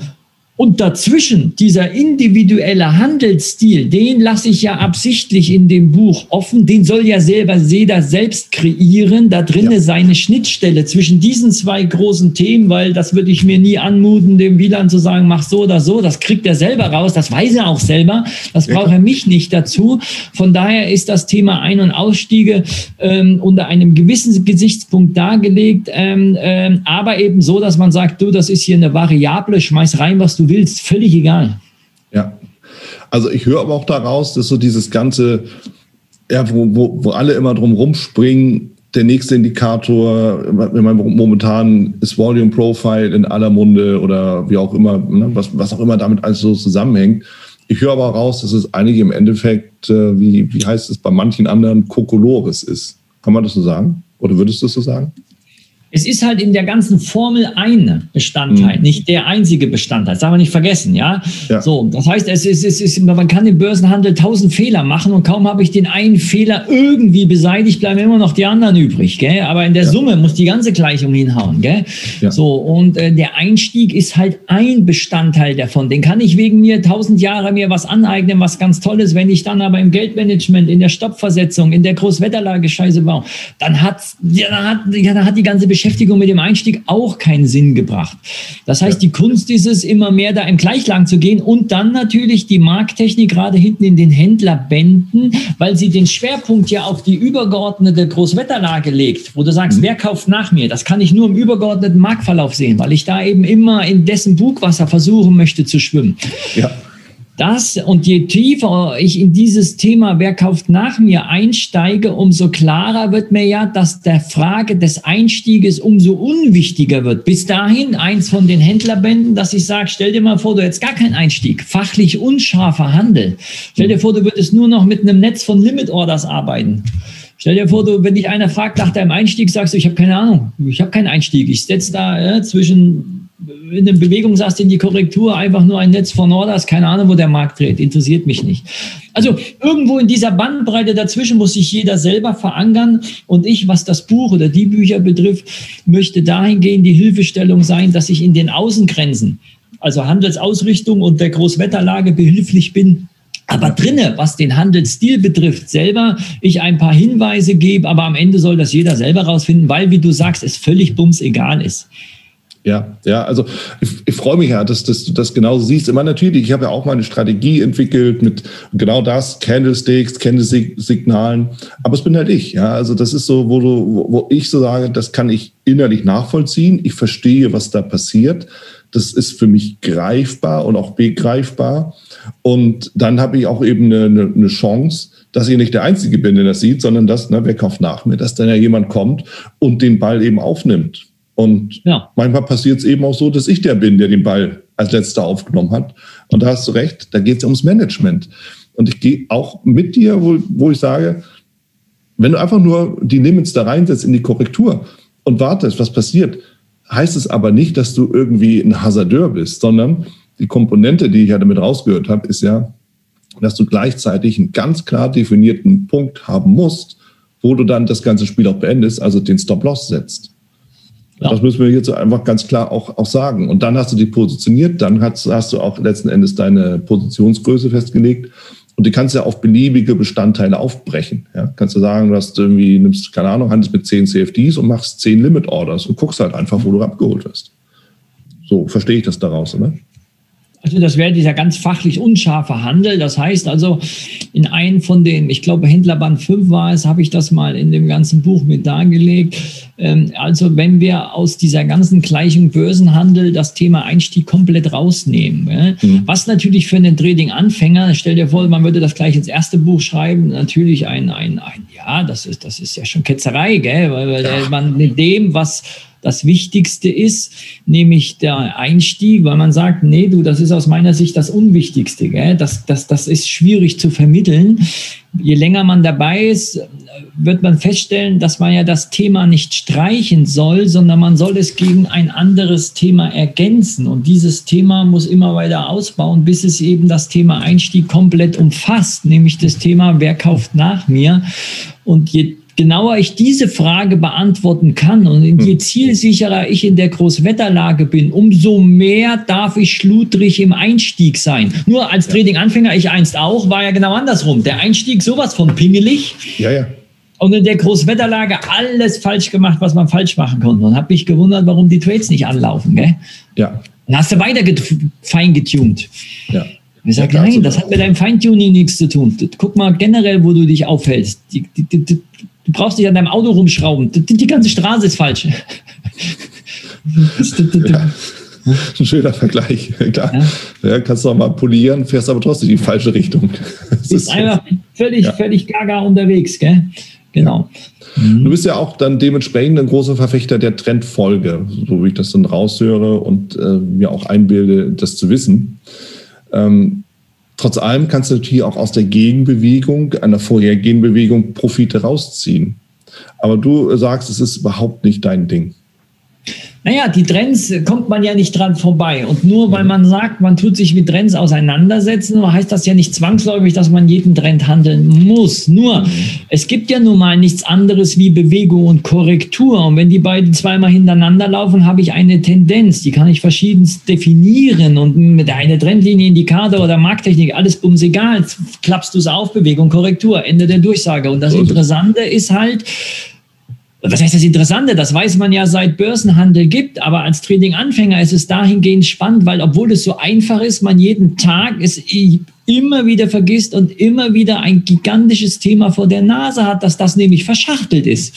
und dazwischen dieser individuelle Handelsstil, den lasse ich ja absichtlich in dem Buch offen. Den soll ja selber jeder selbst kreieren. Da drinnen ja. seine Schnittstelle zwischen diesen zwei großen Themen, weil das würde ich mir nie anmuten, dem Wieland zu sagen, mach so oder so. Das kriegt er selber raus. Das weiß er auch selber. Das ja. braucht er mich nicht dazu. Von daher ist das Thema Ein- und Ausstiege ähm, unter einem gewissen Gesichtspunkt dargelegt, ähm, ähm, aber eben so, dass man sagt, du, das ist hier eine Variable, schmeiß rein, was du willst, völlig egal. Ja. Also ich höre aber auch daraus, dass so dieses ganze, ja, wo, wo, wo alle immer drum rumspringen, der nächste Indikator, wenn man momentan ist Volume Profile in aller Munde oder wie auch immer, ne, was, was auch immer damit alles so zusammenhängt. Ich höre aber raus, dass es eigentlich im Endeffekt, äh, wie, wie heißt es bei manchen anderen, Kokolores ist. Kann man das so sagen? Oder würdest du das so sagen? Es ist halt in der ganzen Formel ein Bestandteil, mhm. nicht der einzige Bestandteil. Das darf man nicht vergessen, ja? ja. So, das heißt, es ist, es ist, man kann im Börsenhandel tausend Fehler machen und kaum habe ich den einen Fehler irgendwie beseitigt, bleiben immer noch die anderen übrig, gell? Aber in der ja. Summe muss die ganze Gleichung hinhauen, gell? Ja. So, und äh, der Einstieg ist halt ein Bestandteil davon. Den kann ich wegen mir tausend Jahre mir was aneignen, was ganz toll ist. Wenn ich dann aber im Geldmanagement, in der Stoppversetzung, in der Großwetterlage Scheiße baue, dann hat, ja, dann hat, ja, dann hat die ganze Beschäftigung Beschäftigung mit dem Einstieg auch keinen Sinn gebracht. Das heißt, die Kunst ist es, immer mehr da im Gleichlang zu gehen und dann natürlich die Markttechnik gerade hinten in den Händlerbänden, weil sie den Schwerpunkt ja auf die übergeordnete Großwetterlage legt, wo du sagst, mhm. wer kauft nach mir? Das kann ich nur im übergeordneten Marktverlauf sehen, weil ich da eben immer in dessen Bugwasser versuchen möchte zu schwimmen. Ja. Das und je tiefer ich in dieses Thema, wer kauft nach mir, einsteige, umso klarer wird mir ja, dass der Frage des Einstieges umso unwichtiger wird. Bis dahin eins von den Händlerbänden, dass ich sage, stell dir mal vor, du hättest gar keinen Einstieg, fachlich unscharfer Handel. Stell dir vor, du würdest nur noch mit einem Netz von Limit Orders arbeiten. Stell dir vor, du, wenn dich einer fragt nach deinem Einstieg, sagst du, ich habe keine Ahnung, ich habe keinen Einstieg. Ich setze da ja, zwischen in der Bewegungsast in die Korrektur einfach nur ein Netz von Orders, keine Ahnung, wo der Markt dreht, interessiert mich nicht. Also irgendwo in dieser Bandbreite dazwischen muss sich jeder selber verankern und ich, was das Buch oder die Bücher betrifft, möchte dahingehend die Hilfestellung sein, dass ich in den Außengrenzen, also Handelsausrichtung und der Großwetterlage behilflich bin, aber drinne, was den Handelsstil betrifft, selber ich ein paar Hinweise gebe, aber am Ende soll das jeder selber rausfinden, weil, wie du sagst, es völlig bums egal ist. Ja, ja, also ich, ich freue mich ja, dass, dass du das genau siehst. Immer natürlich, ich habe ja auch mal eine Strategie entwickelt mit genau das, Candlesticks, Candlestick-Signalen, aber es bin halt ich, ja. Also das ist so, wo du, wo ich so sage, das kann ich innerlich nachvollziehen. Ich verstehe, was da passiert. Das ist für mich greifbar und auch begreifbar. Und dann habe ich auch eben eine, eine, eine Chance, dass ich nicht der Einzige bin, der das sieht, sondern dass, na, wer kauft nach mir, dass dann ja jemand kommt und den Ball eben aufnimmt. Und ja. manchmal passiert es eben auch so, dass ich der bin, der den Ball als letzter aufgenommen hat. Und da hast du recht, da geht es ja ums Management. Und ich gehe auch mit dir, wo, wo ich sage, wenn du einfach nur die Limits da reinsetzt in die Korrektur und wartest, was passiert, heißt es aber nicht, dass du irgendwie ein Hasardeur bist, sondern die Komponente, die ich ja damit rausgehört habe, ist ja, dass du gleichzeitig einen ganz klar definierten Punkt haben musst, wo du dann das ganze Spiel auch beendest, also den Stop-Loss setzt. Ja. Das müssen wir jetzt einfach ganz klar auch, auch sagen. Und dann hast du dich positioniert, dann hast, hast du auch letzten Endes deine Positionsgröße festgelegt. Und die kannst du ja auf beliebige Bestandteile aufbrechen. Ja, kannst du sagen, du hast irgendwie, nimmst, keine Ahnung, handelst mit 10 CFDs und machst 10 Limit Orders und guckst halt einfach, wo du abgeholt wirst. So verstehe ich das daraus, oder? Also das wäre dieser ganz fachlich unscharfe Handel. Das heißt also, in einem von den, ich glaube Händlerband 5 war es, habe ich das mal in dem ganzen Buch mit dargelegt. Ähm, also wenn wir aus dieser ganzen Gleichung Börsenhandel das Thema Einstieg komplett rausnehmen, mhm. was natürlich für einen Trading-Anfänger, stell dir vor, man würde das gleich ins erste Buch schreiben, natürlich ein, ein, ein ja, das ist, das ist ja schon Ketzerei, gell? weil, weil ja. man mit dem, was das Wichtigste ist, nämlich der Einstieg, weil man sagt, nee, du, das ist aus meiner Sicht das Unwichtigste. Gell? Das, das, das ist schwierig zu vermitteln. Je länger man dabei ist, wird man feststellen, dass man ja das Thema nicht streichen soll, sondern man soll es gegen ein anderes Thema ergänzen. Und dieses Thema muss immer weiter ausbauen, bis es eben das Thema Einstieg komplett umfasst, nämlich das Thema, wer kauft nach mir? Und je genauer ich diese Frage beantworten kann und je hm. zielsicherer ich in der Großwetterlage bin, umso mehr darf ich schludrig im Einstieg sein. Nur als Trading-Anfänger, ich einst auch, war ja genau andersrum. Der Einstieg sowas von pingelig. Ja, ja. Und in der Großwetterlage alles falsch gemacht, was man falsch machen konnte. Und habe mich gewundert, warum die Trades nicht anlaufen. Gell? Ja. Dann hast du weiter fein getuned. Ja. Ich sage, ja, nein, das hat mit deinem Feintuning nichts zu tun. Guck mal generell, wo du dich aufhältst. Die, die, die, Du brauchst nicht an deinem Auto rumschrauben. Die, ganze Straße ist falsch. Ja. Ein schöner Vergleich. Klar. Ja. ja. kannst du auch mal polieren, fährst aber trotzdem in die falsche Richtung. Das ist einfach völlig, ja. völlig gaga unterwegs. Gell? Genau. Mhm. Du bist ja auch dann dementsprechend ein großer Verfechter der Trendfolge, so wie ich das dann raushöre und äh, mir auch einbilde, das zu wissen. Ähm, trotz allem kannst du natürlich auch aus der Gegenbewegung, einer vorhergehenden Bewegung, Profite rausziehen. Aber du sagst, es ist überhaupt nicht dein Ding. Naja, die Trends äh, kommt man ja nicht dran vorbei. Und nur weil man sagt, man tut sich mit Trends auseinandersetzen, heißt das ja nicht zwangsläufig, dass man jeden Trend handeln muss. Nur, mhm. es gibt ja nun mal nichts anderes wie Bewegung und Korrektur. Und wenn die beiden zweimal hintereinander laufen, habe ich eine Tendenz. Die kann ich verschiedenst definieren. Und mit einer Trendlinie, Indikator oder Markttechnik, alles bums egal. Klappst du es auf, Bewegung, Korrektur, Ende der Durchsage. Und das Interessante ist halt, was heißt das Interessante? Das weiß man ja seit Börsenhandel gibt, aber als Trading-Anfänger ist es dahingehend spannend, weil obwohl es so einfach ist, man jeden Tag es immer wieder vergisst und immer wieder ein gigantisches Thema vor der Nase hat, dass das nämlich verschachtelt ist.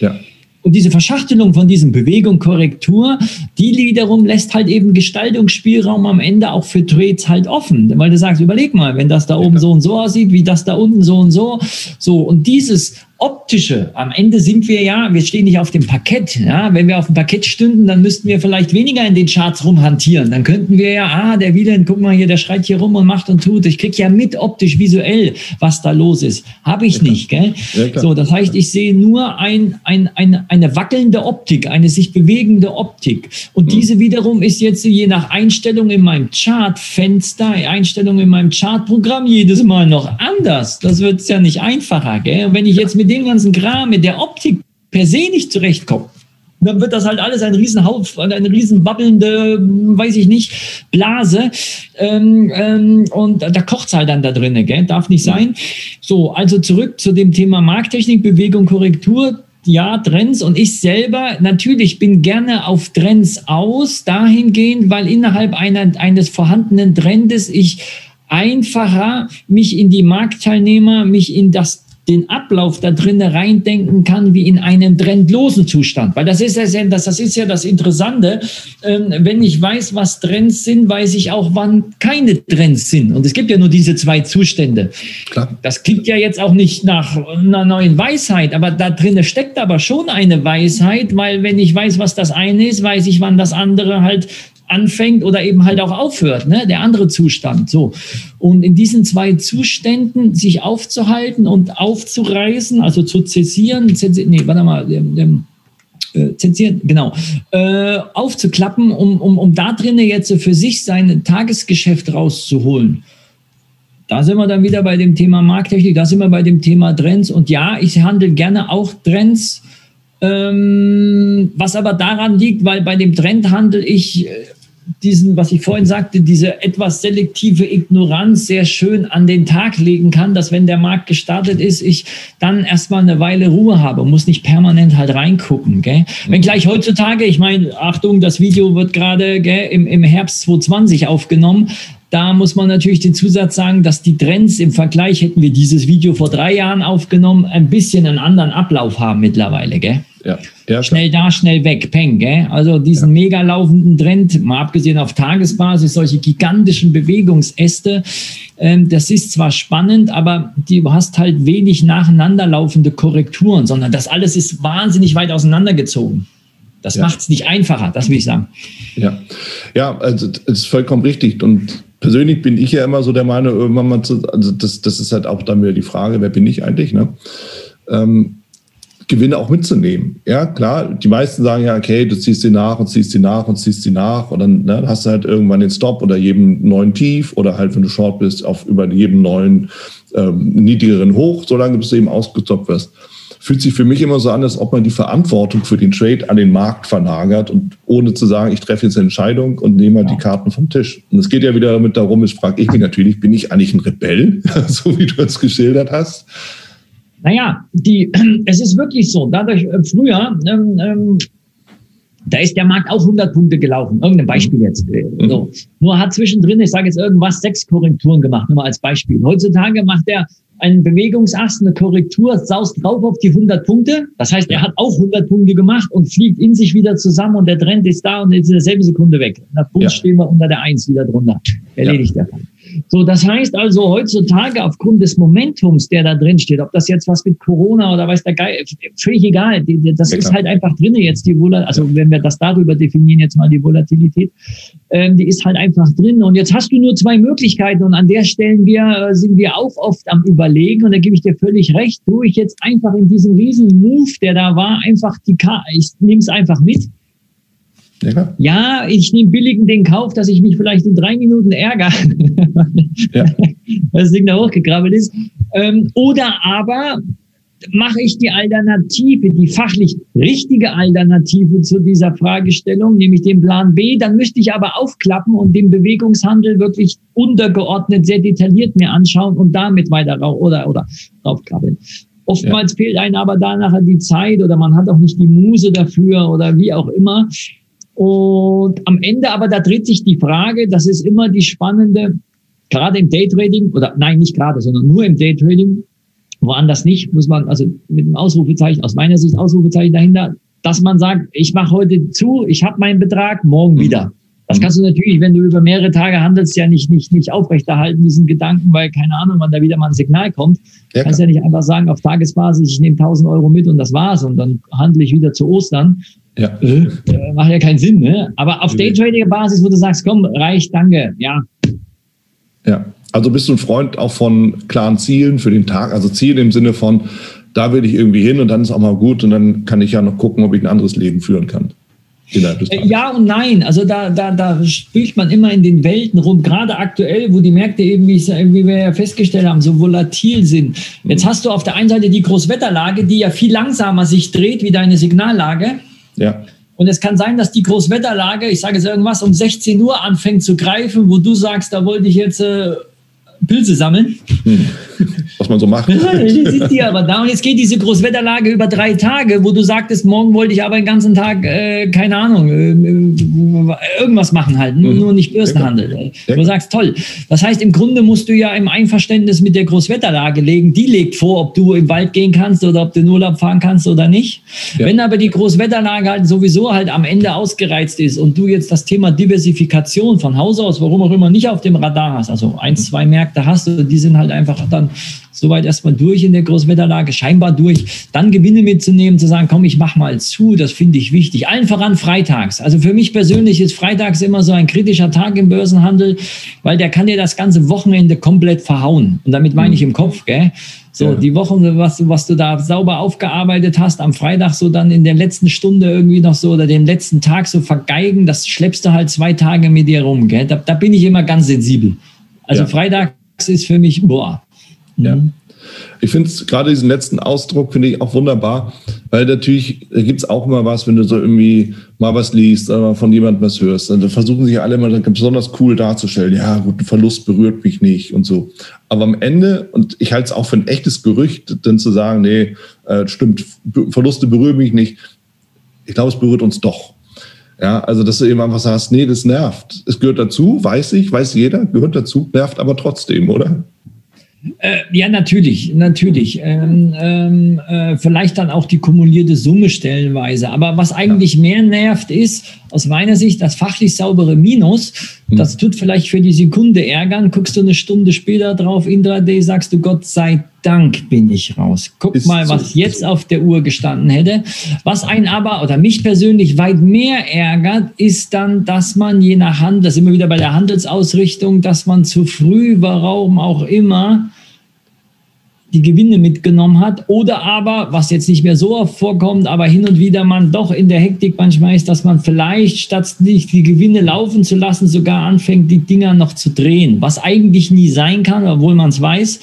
Ja. Und diese Verschachtelung von diesem Bewegung, Korrektur, die wiederum lässt halt eben Gestaltungsspielraum am Ende auch für Trades halt offen. Weil du sagst, überleg mal, wenn das da oben so und so aussieht, wie das da unten so und so. So, und dieses optische, am Ende sind wir ja, wir stehen nicht auf dem Parkett. Ja? Wenn wir auf dem Parkett stünden, dann müssten wir vielleicht weniger in den Charts rumhantieren. Dann könnten wir ja, ah, der Wieland, guck mal hier, der schreit hier rum und macht und tut. Ich kriege ja mit optisch, visuell, was da los ist. Habe ich ja, nicht. Gell? Ja, so, das heißt, ich sehe nur ein, ein, ein, eine wackelnde Optik, eine sich bewegende Optik. Und mhm. diese wiederum ist jetzt je nach Einstellung in meinem Chartfenster, Einstellung in meinem Chartprogramm jedes Mal noch anders. Das wird es ja nicht einfacher. Gell? Und wenn ich jetzt mit dem ganzen Kram, mit der Optik per se nicht zurechtkommt, dann wird das halt alles ein Riesenhaufen, eine riesen babbelnde, weiß ich nicht, Blase. Ähm, ähm, und da kocht es halt dann da drinnen, gell? darf nicht sein. So, also zurück zu dem Thema Markttechnik, Bewegung, Korrektur. Ja, Trends und ich selber natürlich bin gerne auf Trends aus, dahingehend, weil innerhalb einer, eines vorhandenen Trendes ich einfacher mich in die Marktteilnehmer, mich in das den Ablauf da drinnen reindenken kann wie in einem trendlosen Zustand. Weil das ist ja das, das, ist ja das Interessante. Ähm, wenn ich weiß, was Trends sind, weiß ich auch, wann keine Trends sind. Und es gibt ja nur diese zwei Zustände. Klar. Das klingt ja jetzt auch nicht nach einer neuen Weisheit, aber da drinnen steckt aber schon eine Weisheit, weil wenn ich weiß, was das eine ist, weiß ich, wann das andere halt anfängt oder eben halt auch aufhört, ne? der andere Zustand. So. Und in diesen zwei Zuständen sich aufzuhalten und aufzureißen, also zu zessieren, zessieren nee, warte mal, ähm, ähm, äh, zensieren, genau, äh, aufzuklappen, um, um, um da drinnen jetzt für sich sein Tagesgeschäft rauszuholen. Da sind wir dann wieder bei dem Thema Markttechnik, da sind wir bei dem Thema Trends. Und ja, ich handle gerne auch Trends, ähm, was aber daran liegt, weil bei dem Trend handle ich äh, diesen, was ich vorhin sagte, diese etwas selektive Ignoranz sehr schön an den Tag legen kann, dass wenn der Markt gestartet ist, ich dann erstmal eine Weile Ruhe habe und muss nicht permanent halt reingucken. Gell? Wenn mhm. gleich heutzutage, ich meine, Achtung, das Video wird gerade im, im Herbst 2020 aufgenommen, da muss man natürlich den Zusatz sagen, dass die Trends im Vergleich, hätten wir dieses Video vor drei Jahren aufgenommen, ein bisschen einen anderen Ablauf haben mittlerweile. Gell? Ja. ja schnell da, schnell weg, Peng. Gell? Also diesen ja. mega laufenden Trend, mal abgesehen auf Tagesbasis, solche gigantischen Bewegungsäste, ähm, das ist zwar spannend, aber du hast halt wenig nacheinander laufende Korrekturen, sondern das alles ist wahnsinnig weit auseinandergezogen. Das ja. macht es nicht einfacher, das will ich sagen. Ja, ja also das ist vollkommen richtig. Und persönlich bin ich ja immer so der Meinung, irgendwann mal zu, also das, das ist halt auch dann wieder die Frage, wer bin ich eigentlich? Ne? Ähm, Gewinne auch mitzunehmen. Ja, klar, die meisten sagen ja, okay, du ziehst sie nach und ziehst sie nach und ziehst sie nach und dann ne, hast du halt irgendwann den Stop oder jedem neuen Tief oder halt, wenn du short bist, auf über jedem neuen ähm, niedrigeren Hoch, solange bis du eben ausgezockt wirst. Fühlt sich für mich immer so an, als ob man die Verantwortung für den Trade an den Markt verlagert und ohne zu sagen, ich treffe jetzt eine Entscheidung und nehme mal ja. die Karten vom Tisch. Und es geht ja wieder damit darum, jetzt frage ich mich natürlich, bin ich eigentlich ein Rebell, so wie du es geschildert hast? Naja, die, es ist wirklich so. Dadurch, äh, früher, ähm, ähm, da ist der Markt auch 100 Punkte gelaufen. Irgendein Beispiel mhm. jetzt. So. Nur hat zwischendrin, ich sage jetzt irgendwas, sechs Korrekturen gemacht, nur mal als Beispiel. Heutzutage macht er einen Bewegungsachs, eine Korrektur, saust drauf auf die 100 Punkte. Das heißt, er hat auch 100 Punkte gemacht und fliegt in sich wieder zusammen und der Trend ist da und ist in derselben Sekunde weg. Nach Punkt ja. stehen wir unter der Eins wieder drunter. Erledigt ja. der Fall. So, das heißt also heutzutage aufgrund des Momentums, der da drin steht, ob das jetzt was mit Corona oder weiß der Geil, völlig egal. Das ja, ist halt einfach drin jetzt die Volatilität, also wenn wir das darüber definieren, jetzt mal die Volatilität, ähm, die ist halt einfach drin. Und jetzt hast du nur zwei Möglichkeiten und an der Stellen wir, äh, sind wir auch oft am überlegen und da gebe ich dir völlig recht, tue ich jetzt einfach in diesem riesen Move, der da war, einfach die Karte, ich nehme es einfach mit ja, ja ich nehme billigen den Kauf, dass ich mich vielleicht in drei Minuten ärgere, ja. weil das Ding da hochgekrabbelt ist. Ähm, oder aber mache ich die Alternative, die fachlich richtige Alternative zu dieser Fragestellung, nämlich den Plan B, dann müsste ich aber aufklappen und den Bewegungshandel wirklich untergeordnet, sehr detailliert mir anschauen und damit weiter oder, oder draufkrabbeln. Oftmals ja. fehlt einem aber da nachher die Zeit oder man hat auch nicht die Muse dafür oder wie auch immer. Und am Ende aber, da dreht sich die Frage, das ist immer die spannende, gerade im Daytrading, oder nein, nicht gerade, sondern nur im Daytrading, woanders nicht, muss man, also mit einem Ausrufezeichen, aus meiner Sicht Ausrufezeichen dahinter, dass man sagt, ich mache heute zu, ich habe meinen Betrag, morgen wieder. Das kannst du natürlich, wenn du über mehrere Tage handelst, ja nicht, nicht, nicht aufrechterhalten, diesen Gedanken, weil keine Ahnung, wann da wieder mal ein Signal kommt. Ja, kannst ja nicht einfach sagen, auf Tagesbasis, ich nehme 1000 Euro mit und das war's und dann handle ich wieder zu Ostern. Ja. Äh, macht ja keinen Sinn, ne? Aber auf Daytrader-Basis, wo du sagst, komm, reicht, danke, ja. Ja, also bist du ein Freund auch von klaren Zielen für den Tag, also Ziele im Sinne von, da will ich irgendwie hin und dann ist auch mal gut und dann kann ich ja noch gucken, ob ich ein anderes Leben führen kann. Äh, ja und nein. Also da, da, da spielt man immer in den Welten rum, gerade aktuell, wo die Märkte eben, wie, wie wir ja festgestellt haben, so volatil sind. Jetzt mhm. hast du auf der einen Seite die Großwetterlage, die ja viel langsamer sich dreht wie deine Signallage. Ja. Und es kann sein, dass die Großwetterlage, ich sage jetzt irgendwas, um 16 Uhr anfängt zu greifen, wo du sagst, da wollte ich jetzt äh, Pilze sammeln. Hm. Was man so macht. Ja, ist die aber da. Und jetzt geht diese Großwetterlage über drei Tage, wo du sagtest, morgen wollte ich aber den ganzen Tag, äh, keine Ahnung, äh, irgendwas machen halt, nur, mhm. nur nicht Börsenhandel. Ja. Du sagst, toll. Das heißt, im Grunde musst du ja im Einverständnis mit der Großwetterlage legen. Die legt vor, ob du im Wald gehen kannst oder ob du in Urlaub fahren kannst oder nicht. Ja. Wenn aber die Großwetterlage halt sowieso halt am Ende ausgereizt ist und du jetzt das Thema Diversifikation von Haus aus, warum auch immer, nicht auf dem Radar hast, also eins, zwei Märkte Märkte hast du, die sind halt einfach dann soweit erstmal durch in der Großwetterlage, scheinbar durch, dann Gewinne mitzunehmen, zu sagen, komm, ich mach mal zu, das finde ich wichtig. Allen voran freitags. Also für mich persönlich ist freitags immer so ein kritischer Tag im Börsenhandel, weil der kann dir das ganze Wochenende komplett verhauen. Und damit meine ich im Kopf, gell? So, ja. die Woche, was, was du da sauber aufgearbeitet hast, am Freitag so dann in der letzten Stunde irgendwie noch so oder den letzten Tag so vergeigen, das schleppst du halt zwei Tage mit dir rum. Gell? Da, da bin ich immer ganz sensibel. Also ja. Freitag ist für mich, boah. Ja. Mhm. Ich finde es gerade diesen letzten Ausdruck finde ich auch wunderbar, weil natürlich gibt es auch immer was, wenn du so irgendwie mal was liest oder von jemandem was hörst, dann versuchen sich alle immer besonders cool darzustellen. Ja, gut, ein Verlust berührt mich nicht und so. Aber am Ende, und ich halte es auch für ein echtes Gerücht, dann zu sagen, nee, äh, stimmt, Verluste berühren mich nicht. Ich glaube, es berührt uns doch. Ja, also dass du eben einfach sagst, nee, das nervt. Es gehört dazu, weiß ich, weiß jeder, gehört dazu, nervt aber trotzdem, oder? Äh, ja, natürlich, natürlich. Ähm, ähm, äh, vielleicht dann auch die kumulierte Summe stellenweise. Aber was eigentlich mehr nervt, ist aus meiner Sicht das fachlich saubere Minus. Mhm. Das tut vielleicht für die Sekunde ärgern. Guckst du eine Stunde später drauf, Intraday, sagst du, Gott sei Dank bin ich raus. Guck ist mal, was so. jetzt auf der Uhr gestanden hätte. Was einen aber oder mich persönlich weit mehr ärgert, ist dann, dass man je nach Hand, das ist immer wieder bei der Handelsausrichtung, dass man zu früh, warum auch immer, die Gewinne mitgenommen hat. Oder aber, was jetzt nicht mehr so oft vorkommt, aber hin und wieder man doch in der Hektik manchmal ist, dass man vielleicht statt nicht die Gewinne laufen zu lassen, sogar anfängt, die Dinger noch zu drehen. Was eigentlich nie sein kann, obwohl man es weiß.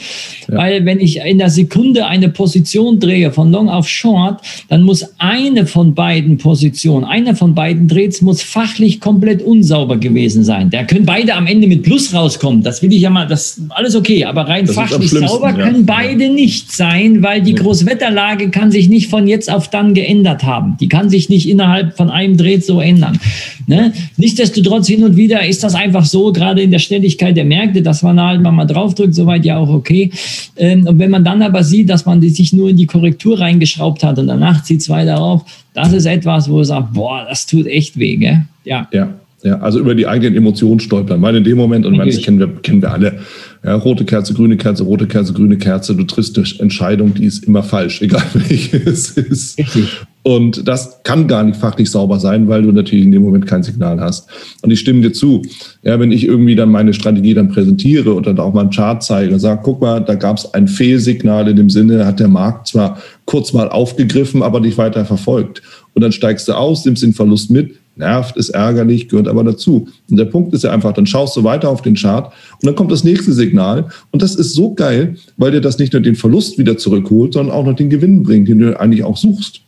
Ja. Weil wenn ich in der Sekunde eine Position drehe von Long auf Short, dann muss eine von beiden Positionen, eine von beiden Drehs muss fachlich komplett unsauber gewesen sein. Da können beide am Ende mit Plus rauskommen. Das will ich ja mal, das alles okay, aber rein das fachlich sauber ja. können beide beide nicht sein, weil die Großwetterlage kann sich nicht von jetzt auf dann geändert haben. Die kann sich nicht innerhalb von einem Dreh so ändern. Ne? Nichtsdestotrotz hin und wieder ist das einfach so, gerade in der Ständigkeit der Märkte, dass man halt mal draufdrückt, soweit ja auch okay. Ähm, und wenn man dann aber sieht, dass man sich nur in die Korrektur reingeschraubt hat und danach zieht es weiter auf, das ist etwas, wo man sagt, boah, das tut echt weh, gell? Ja. Ja. Ja, also über die eigenen Emotionen stolpern. Weil in dem Moment, und das kennen wir, kennen wir alle, ja, rote Kerze, grüne Kerze, rote Kerze, grüne Kerze, du triffst eine Entscheidung, die ist immer falsch, egal welche es ist. Richtig. Und das kann gar nicht fachlich sauber sein, weil du natürlich in dem Moment kein Signal hast. Und ich stimme dir zu. Ja, wenn ich irgendwie dann meine Strategie dann präsentiere und dann auch mal einen Chart zeige und sage, guck mal, da gab es ein Fehlsignal in dem Sinne, hat der Markt zwar kurz mal aufgegriffen, aber nicht weiter verfolgt. Und dann steigst du aus, nimmst den Verlust mit, nervt, ist ärgerlich, gehört aber dazu. Und der Punkt ist ja einfach, dann schaust du weiter auf den Chart und dann kommt das nächste Signal. Und das ist so geil, weil dir das nicht nur den Verlust wieder zurückholt, sondern auch noch den Gewinn bringt, den du eigentlich auch suchst.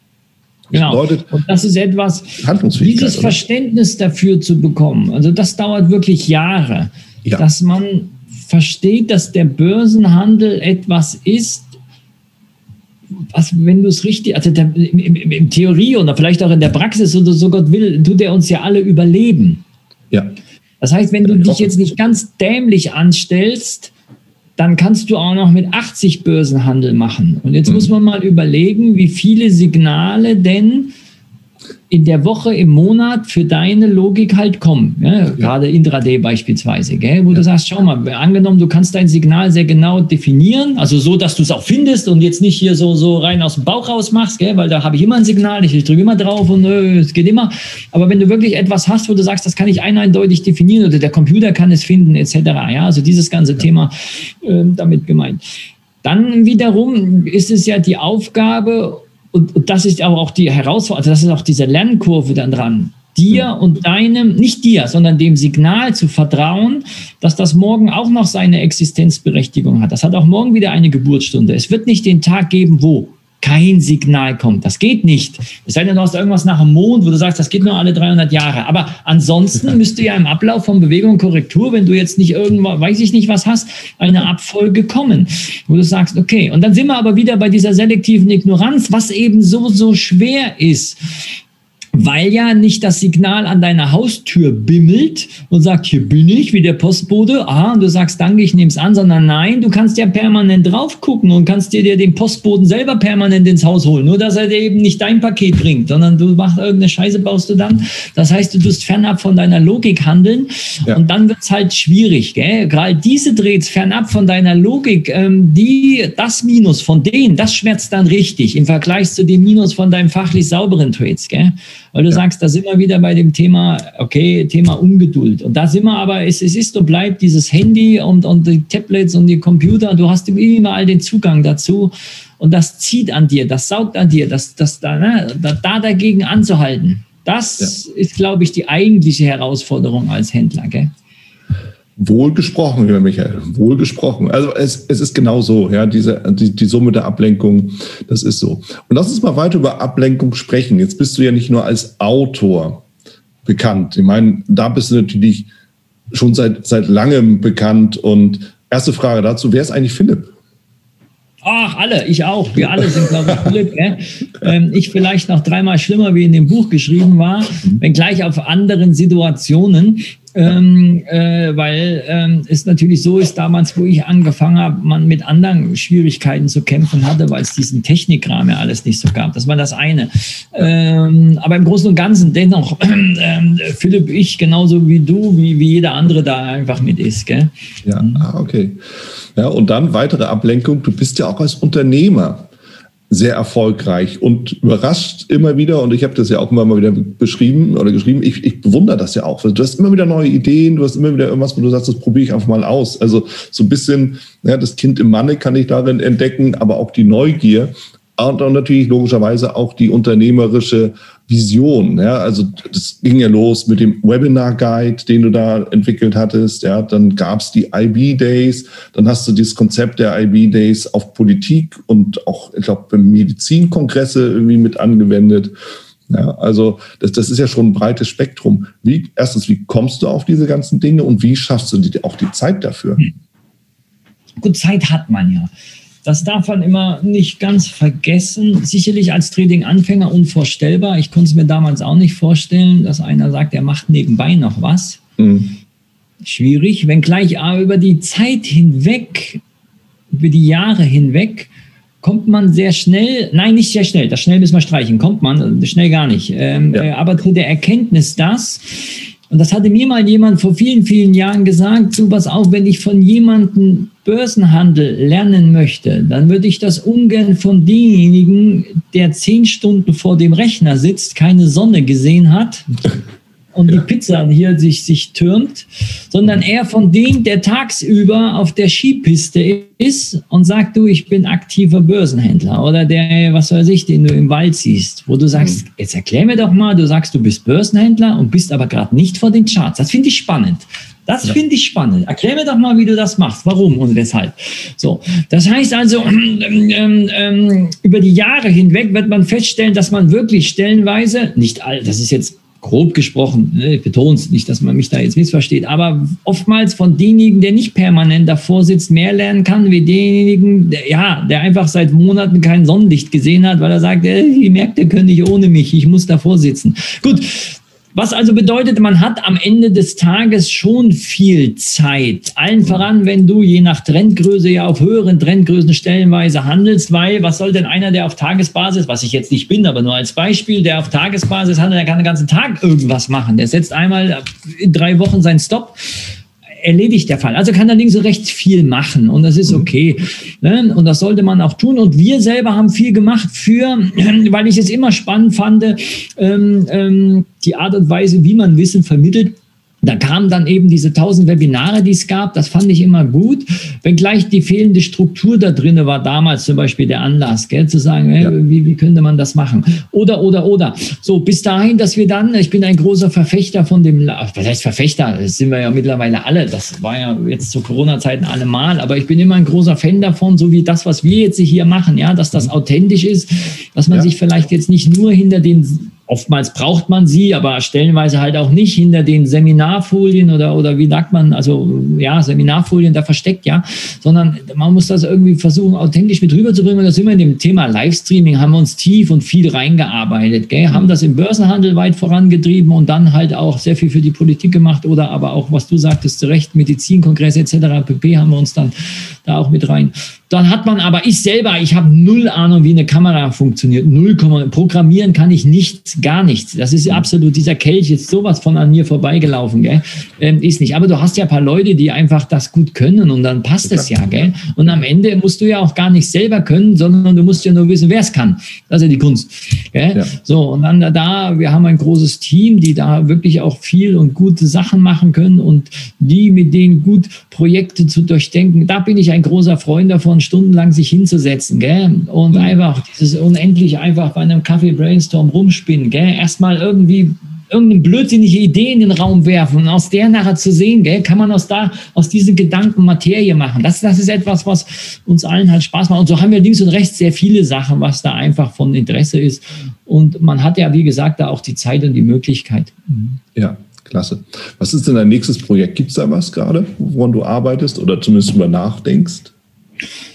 Genau. Bedeutet, und das ist etwas, dieses oder? Verständnis dafür zu bekommen. Also das dauert wirklich Jahre, ja. dass man versteht, dass der Börsenhandel etwas ist, was, wenn du es richtig, also der, im, im, im, Theorie oder vielleicht auch in der Praxis oder so Gott will, tut er uns ja alle überleben. Ja. Das heißt, wenn du dich jetzt nicht ganz dämlich anstellst, dann kannst du auch noch mit 80 Börsenhandel machen. Und jetzt mhm. muss man mal überlegen, wie viele Signale denn in der Woche, im Monat für deine Logik halt kommen. Ja? Ja. Gerade Intraday beispielsweise, gell? wo ja. du sagst, schau mal, angenommen, du kannst dein Signal sehr genau definieren, also so, dass du es auch findest und jetzt nicht hier so, so rein aus dem Bauch raus machst, gell? weil da habe ich immer ein Signal, ich, ich drücke immer drauf und äh, es geht immer. Aber wenn du wirklich etwas hast, wo du sagst, das kann ich eindeutig definieren oder der Computer kann es finden, etc., ja, also dieses ganze Thema äh, damit gemeint. Dann wiederum ist es ja die Aufgabe, und, und das ist aber auch die Herausforderung, also das ist auch diese Lernkurve dann dran, dir und deinem, nicht dir, sondern dem Signal zu vertrauen, dass das morgen auch noch seine Existenzberechtigung hat. Das hat auch morgen wieder eine Geburtsstunde. Es wird nicht den Tag geben, wo kein Signal kommt. Das geht nicht. Es sei denn, du hast irgendwas nach dem Mond, wo du sagst, das geht nur alle 300 Jahre. Aber ansonsten müsste ja im Ablauf von Bewegung und Korrektur, wenn du jetzt nicht irgendwo, weiß ich nicht was hast, eine Abfolge kommen, wo du sagst, okay. Und dann sind wir aber wieder bei dieser selektiven Ignoranz, was eben so, so schwer ist weil ja nicht das Signal an deiner Haustür bimmelt und sagt, hier bin ich, wie der Postbote, aha, und du sagst, danke, ich nehme es an, sondern nein, du kannst ja permanent drauf gucken und kannst dir, dir den Postboten selber permanent ins Haus holen, nur dass er dir eben nicht dein Paket bringt, sondern du machst irgendeine Scheiße, baust du dann. Das heißt, du tust fernab von deiner Logik handeln ja. und dann wird es halt schwierig, gell? Gerade diese Drehts fernab von deiner Logik, ähm, die, das Minus von denen, das schmerzt dann richtig im Vergleich zu dem Minus von deinem fachlich sauberen Trades, gell? Weil du ja. sagst, da sind wir wieder bei dem Thema, okay, Thema Ungeduld. Und da sind wir aber, es, es ist und bleibt dieses Handy und, und die Tablets und die Computer, du hast immer all den Zugang dazu. Und das zieht an dir, das saugt an dir, das, das da, ne, da, da dagegen anzuhalten. Das ja. ist, glaube ich, die eigentliche Herausforderung als Händler. Gell? Wohl gesprochen, lieber Michael, wohl gesprochen. Also es, es ist genau so, ja, diese, die, die Summe der Ablenkung, das ist so. Und lass uns mal weiter über Ablenkung sprechen. Jetzt bist du ja nicht nur als Autor bekannt. Ich meine, da bist du natürlich schon seit, seit langem bekannt. Und erste Frage dazu, wer ist eigentlich Philipp? Ach, alle, ich auch. Wir alle sind, glaube ich, Philipp. Äh? Ähm, ich vielleicht noch dreimal schlimmer, wie in dem Buch geschrieben war, wenngleich auf anderen Situationen ähm, äh, weil ähm, es natürlich so ist, damals, wo ich angefangen habe, man mit anderen Schwierigkeiten zu kämpfen hatte, weil es diesen Technikrahmen ja alles nicht so gab. Das war das eine. Ähm, aber im Großen und Ganzen dennoch, äh, Philipp, ich genauso wie du, wie, wie jeder andere da einfach mit ist. Gell? Ja, ah, okay. Ja, und dann weitere Ablenkung. Du bist ja auch als Unternehmer sehr erfolgreich und überrascht immer wieder, und ich habe das ja auch immer mal wieder beschrieben oder geschrieben, ich, ich bewundere das ja auch. Du hast immer wieder neue Ideen, du hast immer wieder irgendwas, wo du sagst, das probiere ich einfach mal aus. Also so ein bisschen, ja, das Kind im Manne kann ich darin entdecken, aber auch die Neugier und dann natürlich logischerweise auch die unternehmerische Vision. Ja, also das ging ja los mit dem Webinar Guide, den du da entwickelt hattest. Ja, dann gab es die IB Days. Dann hast du dieses Konzept der IB Days auf Politik und auch, ich glaube, Medizinkongresse irgendwie mit angewendet. Ja, also das, das ist ja schon ein breites Spektrum. Wie, erstens, wie kommst du auf diese ganzen Dinge und wie schaffst du die, auch die Zeit dafür? Hm. Gut, Zeit hat man ja. Das darf man immer nicht ganz vergessen. Sicherlich als Trading-Anfänger unvorstellbar. Ich konnte es mir damals auch nicht vorstellen, dass einer sagt, er macht nebenbei noch was. Mhm. Schwierig, wenngleich aber über die Zeit hinweg, über die Jahre hinweg, kommt man sehr schnell, nein, nicht sehr schnell, das schnell müssen wir streichen, kommt man, schnell gar nicht, ähm, ja. äh, aber zu der Erkenntnis, dass Und das hatte mir mal jemand vor vielen, vielen Jahren gesagt, so was auch, wenn ich von jemandem Börsenhandel lernen möchte, dann würde ich das ungern von demjenigen, der zehn Stunden vor dem Rechner sitzt, keine Sonne gesehen hat und die Pizza hier sich, sich türmt, sondern eher von dem, der tagsüber auf der Skipiste ist und sagt, du, ich bin aktiver Börsenhändler oder der, was weiß ich, den du im Wald siehst, wo du sagst, mhm. jetzt erklär mir doch mal, du sagst, du bist Börsenhändler und bist aber gerade nicht vor den Charts. Das finde ich spannend. Das ja. finde ich spannend. Erklär mir doch mal, wie du das machst. Warum und weshalb. So, das heißt also, ähm, ähm, ähm, über die Jahre hinweg wird man feststellen, dass man wirklich stellenweise, nicht all, das ist jetzt grob gesprochen, ne, ich betone es nicht, dass man mich da jetzt missversteht, aber oftmals von denjenigen, der nicht permanent davor sitzt, mehr lernen kann, wie denjenigen, der, ja, der einfach seit Monaten kein Sonnenlicht gesehen hat, weil er sagt, äh, die Märkte können nicht ohne mich, ich muss davor sitzen. Gut, was also bedeutet, man hat am Ende des Tages schon viel Zeit. Allen voran, wenn du je nach Trendgröße ja auf höheren Trendgrößen stellenweise handelst, weil was soll denn einer, der auf Tagesbasis, was ich jetzt nicht bin, aber nur als Beispiel, der auf Tagesbasis handelt, der kann den ganzen Tag irgendwas machen. Der setzt einmal in drei Wochen seinen Stop erledigt der Fall. Also kann er links und rechts viel machen und das ist mhm. okay. Ne? Und das sollte man auch tun. Und wir selber haben viel gemacht für, weil ich es immer spannend fand, ähm, ähm, die Art und Weise, wie man Wissen vermittelt da kamen dann eben diese tausend Webinare, die es gab. Das fand ich immer gut, wenngleich die fehlende Struktur da drin war damals zum Beispiel der Anlass, gell, zu sagen, ja. wie, wie könnte man das machen? Oder, oder, oder. So, bis dahin, dass wir dann, ich bin ein großer Verfechter von dem, was heißt Verfechter? Das sind wir ja mittlerweile alle. Das war ja jetzt zu Corona-Zeiten allemal. Aber ich bin immer ein großer Fan davon, so wie das, was wir jetzt hier machen, ja, dass das mhm. authentisch ist, dass man ja. sich vielleicht jetzt nicht nur hinter den Oftmals braucht man sie, aber stellenweise halt auch nicht hinter den Seminarfolien oder, oder wie sagt man, also ja, Seminarfolien da versteckt, ja, sondern man muss das irgendwie versuchen, authentisch mit rüberzubringen. Und das immer in dem Thema Livestreaming haben wir uns tief und viel reingearbeitet, gell? haben das im Börsenhandel weit vorangetrieben und dann halt auch sehr viel für die Politik gemacht oder aber auch, was du sagtest, zu Recht, Medizinkongresse etc. pp. haben wir uns dann da auch mit rein. Dann hat man aber, ich selber, ich habe null Ahnung, wie eine Kamera funktioniert. Null Programmieren kann ich nichts, gar nichts. Das ist absolut, dieser Kelch ist sowas von an mir vorbeigelaufen, gell? Ähm, ist nicht. Aber du hast ja ein paar Leute, die einfach das gut können und dann passt es ja, gell? Und am Ende musst du ja auch gar nicht selber können, sondern du musst ja nur wissen, wer es kann. Das ist ja die Kunst. Ja. So, und dann da, wir haben ein großes Team, die da wirklich auch viel und gute Sachen machen können und die mit denen gut Projekte zu durchdenken. Da bin ich ein großer Freund davon stundenlang sich hinzusetzen, gell? Und mhm. einfach dieses unendlich einfach bei einem Kaffee Brainstorm rumspinnen, gell? Erstmal irgendwie irgendeine blödsinnige Idee in den Raum werfen und aus der nachher zu sehen, gell, kann man aus da, aus diesen Gedanken Materie machen. Das, das ist etwas, was uns allen halt Spaß macht. Und so haben wir links und rechts sehr viele Sachen, was da einfach von Interesse ist. Und man hat ja, wie gesagt, da auch die Zeit und die Möglichkeit. Ja, klasse. Was ist denn dein nächstes Projekt? Gibt es da was gerade, woran du arbeitest oder zumindest über nachdenkst?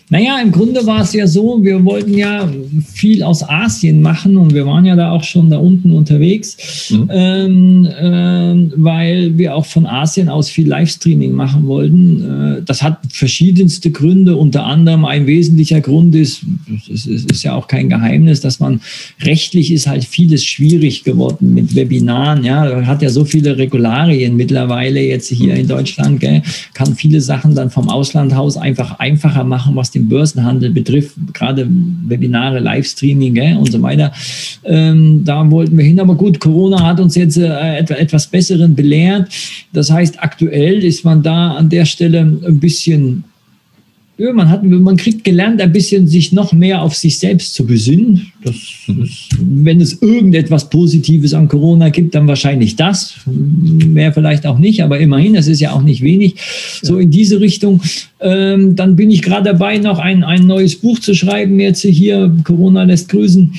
Naja, im Grunde war es ja so, wir wollten ja viel aus Asien machen und wir waren ja da auch schon da unten unterwegs, mhm. ähm, äh, weil wir auch von Asien aus viel Livestreaming machen wollten. Äh, das hat verschiedenste Gründe, unter anderem ein wesentlicher Grund ist, es ist, ist, ja auch kein Geheimnis, dass man rechtlich ist halt vieles schwierig geworden mit Webinaren. Ja, hat ja so viele Regularien mittlerweile jetzt hier in Deutschland, gell, kann viele Sachen dann vom Auslandhaus einfach einfacher machen, was den Börsenhandel betrifft, gerade Webinare, Livestreaming gell, und so weiter. Ähm, da wollten wir hin. Aber gut, Corona hat uns jetzt äh, etwas Besseren belehrt. Das heißt, aktuell ist man da an der Stelle ein bisschen man, hat, man kriegt gelernt, ein bisschen sich noch mehr auf sich selbst zu besinnen. Das ist, wenn es irgendetwas Positives an Corona gibt, dann wahrscheinlich das. Mehr vielleicht auch nicht, aber immerhin, das ist ja auch nicht wenig. So in diese Richtung. Ähm, dann bin ich gerade dabei, noch ein, ein neues Buch zu schreiben. Jetzt hier, Corona lässt grüßen.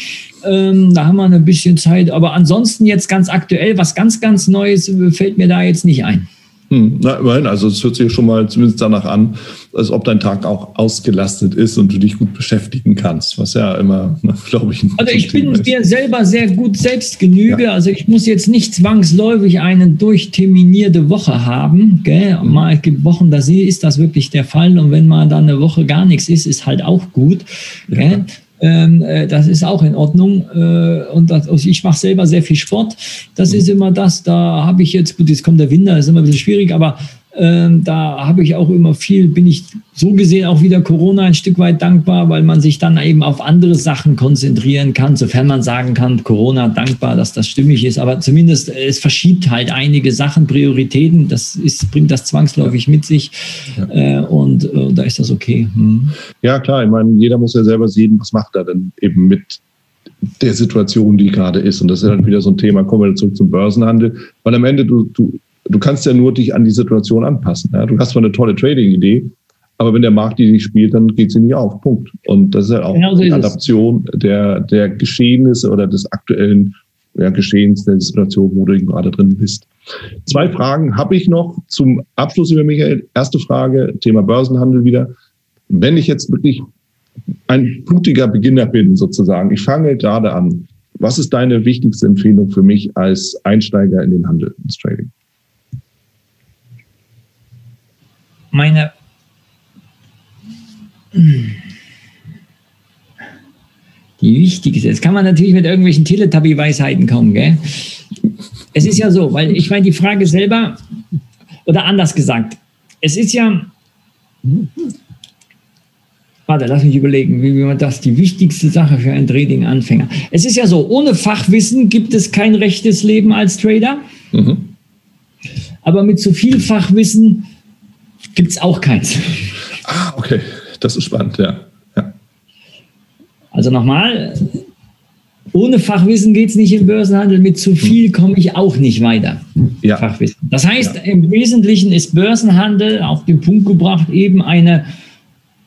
Ähm, da haben wir ein bisschen Zeit. Aber ansonsten jetzt ganz aktuell, was ganz, ganz Neues fällt mir da jetzt nicht ein. Hm, na, immerhin, also es hört sich schon mal zumindest danach an, als ob dein Tag auch ausgelastet ist und du dich gut beschäftigen kannst, was ja immer, glaube ich, Also ich bin mir selber sehr gut Selbstgenüge, ja. also ich muss jetzt nicht zwangsläufig eine durchterminierte Woche haben, gell? Mhm. Mal gibt Wochen, da ist das wirklich der Fall und wenn mal dann eine Woche gar nichts ist, ist halt auch gut, gell? Ja. Ähm, äh, das ist auch in Ordnung. Äh, und das, also ich mache selber sehr viel Sport. Das ist immer das, da habe ich jetzt, gut, jetzt kommt der Winter, ist immer ein bisschen schwierig, aber da habe ich auch immer viel, bin ich so gesehen auch wieder Corona ein Stück weit dankbar, weil man sich dann eben auf andere Sachen konzentrieren kann, sofern man sagen kann, Corona dankbar, dass das stimmig ist. Aber zumindest äh, es verschiebt halt einige Sachen, Prioritäten. Das ist, bringt das zwangsläufig mit sich. Ja. Äh, und äh, da ist das okay. Hm. Ja, klar. Ich meine, jeder muss ja selber sehen, was macht er denn eben mit der Situation, die gerade ist. Und das ist dann wieder so ein Thema, kommen wir zurück zum Börsenhandel, weil am Ende du, du du kannst ja nur dich an die Situation anpassen. Ja? Du hast zwar eine tolle Trading-Idee, aber wenn der Markt die nicht spielt, dann geht sie nicht auf. Punkt. Und das ist ja auch genau so die Adaption der, der Geschehnisse oder des aktuellen ja, Geschehens der Situation, wo du gerade drin bist. Zwei Fragen habe ich noch zum Abschluss über Michael. Erste Frage, Thema Börsenhandel wieder. Wenn ich jetzt wirklich ein blutiger Beginner bin, sozusagen, ich fange gerade an, was ist deine wichtigste Empfehlung für mich als Einsteiger in den Handel, ins Trading? Meine die wichtigste. Jetzt kann man natürlich mit irgendwelchen Teletubby-Weisheiten kommen, gell? Es ist ja so, weil ich meine, die Frage selber, oder anders gesagt, es ist ja, warte, lass mich überlegen, wie man das, die wichtigste Sache für einen Trading-Anfänger. Es ist ja so, ohne Fachwissen gibt es kein rechtes Leben als Trader, mhm. aber mit zu viel Fachwissen gibt es auch keins. Ah, okay. Das ist spannend, ja. ja. Also nochmal, ohne Fachwissen geht es nicht im Börsenhandel. Mit zu viel komme ich auch nicht weiter. Ja. Fachwissen. Das heißt, ja. im Wesentlichen ist Börsenhandel auf den Punkt gebracht eben eine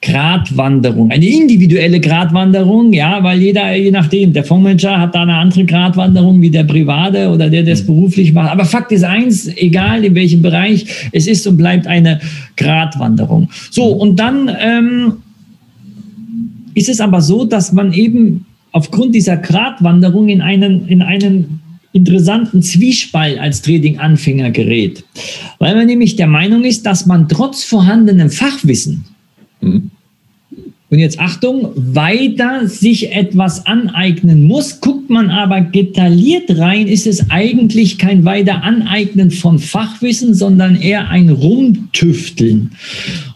Gratwanderung, eine individuelle Gratwanderung, ja, weil jeder, je nachdem, der Fondsmanager hat da eine andere Gratwanderung wie der Private oder der, der es mhm. beruflich macht. Aber Fakt ist eins, egal in welchem Bereich, es ist und bleibt eine Gratwanderung. So, mhm. und dann ähm, ist es aber so, dass man eben aufgrund dieser Gratwanderung in einen, in einen interessanten Zwiespalt als Trading-Anfänger gerät. Weil man nämlich der Meinung ist, dass man trotz vorhandenem Fachwissen Mhm. Und jetzt Achtung, weiter sich etwas aneignen muss. Guckt man aber detailliert rein, ist es eigentlich kein weiter Aneignen von Fachwissen, sondern eher ein Rumtüfteln.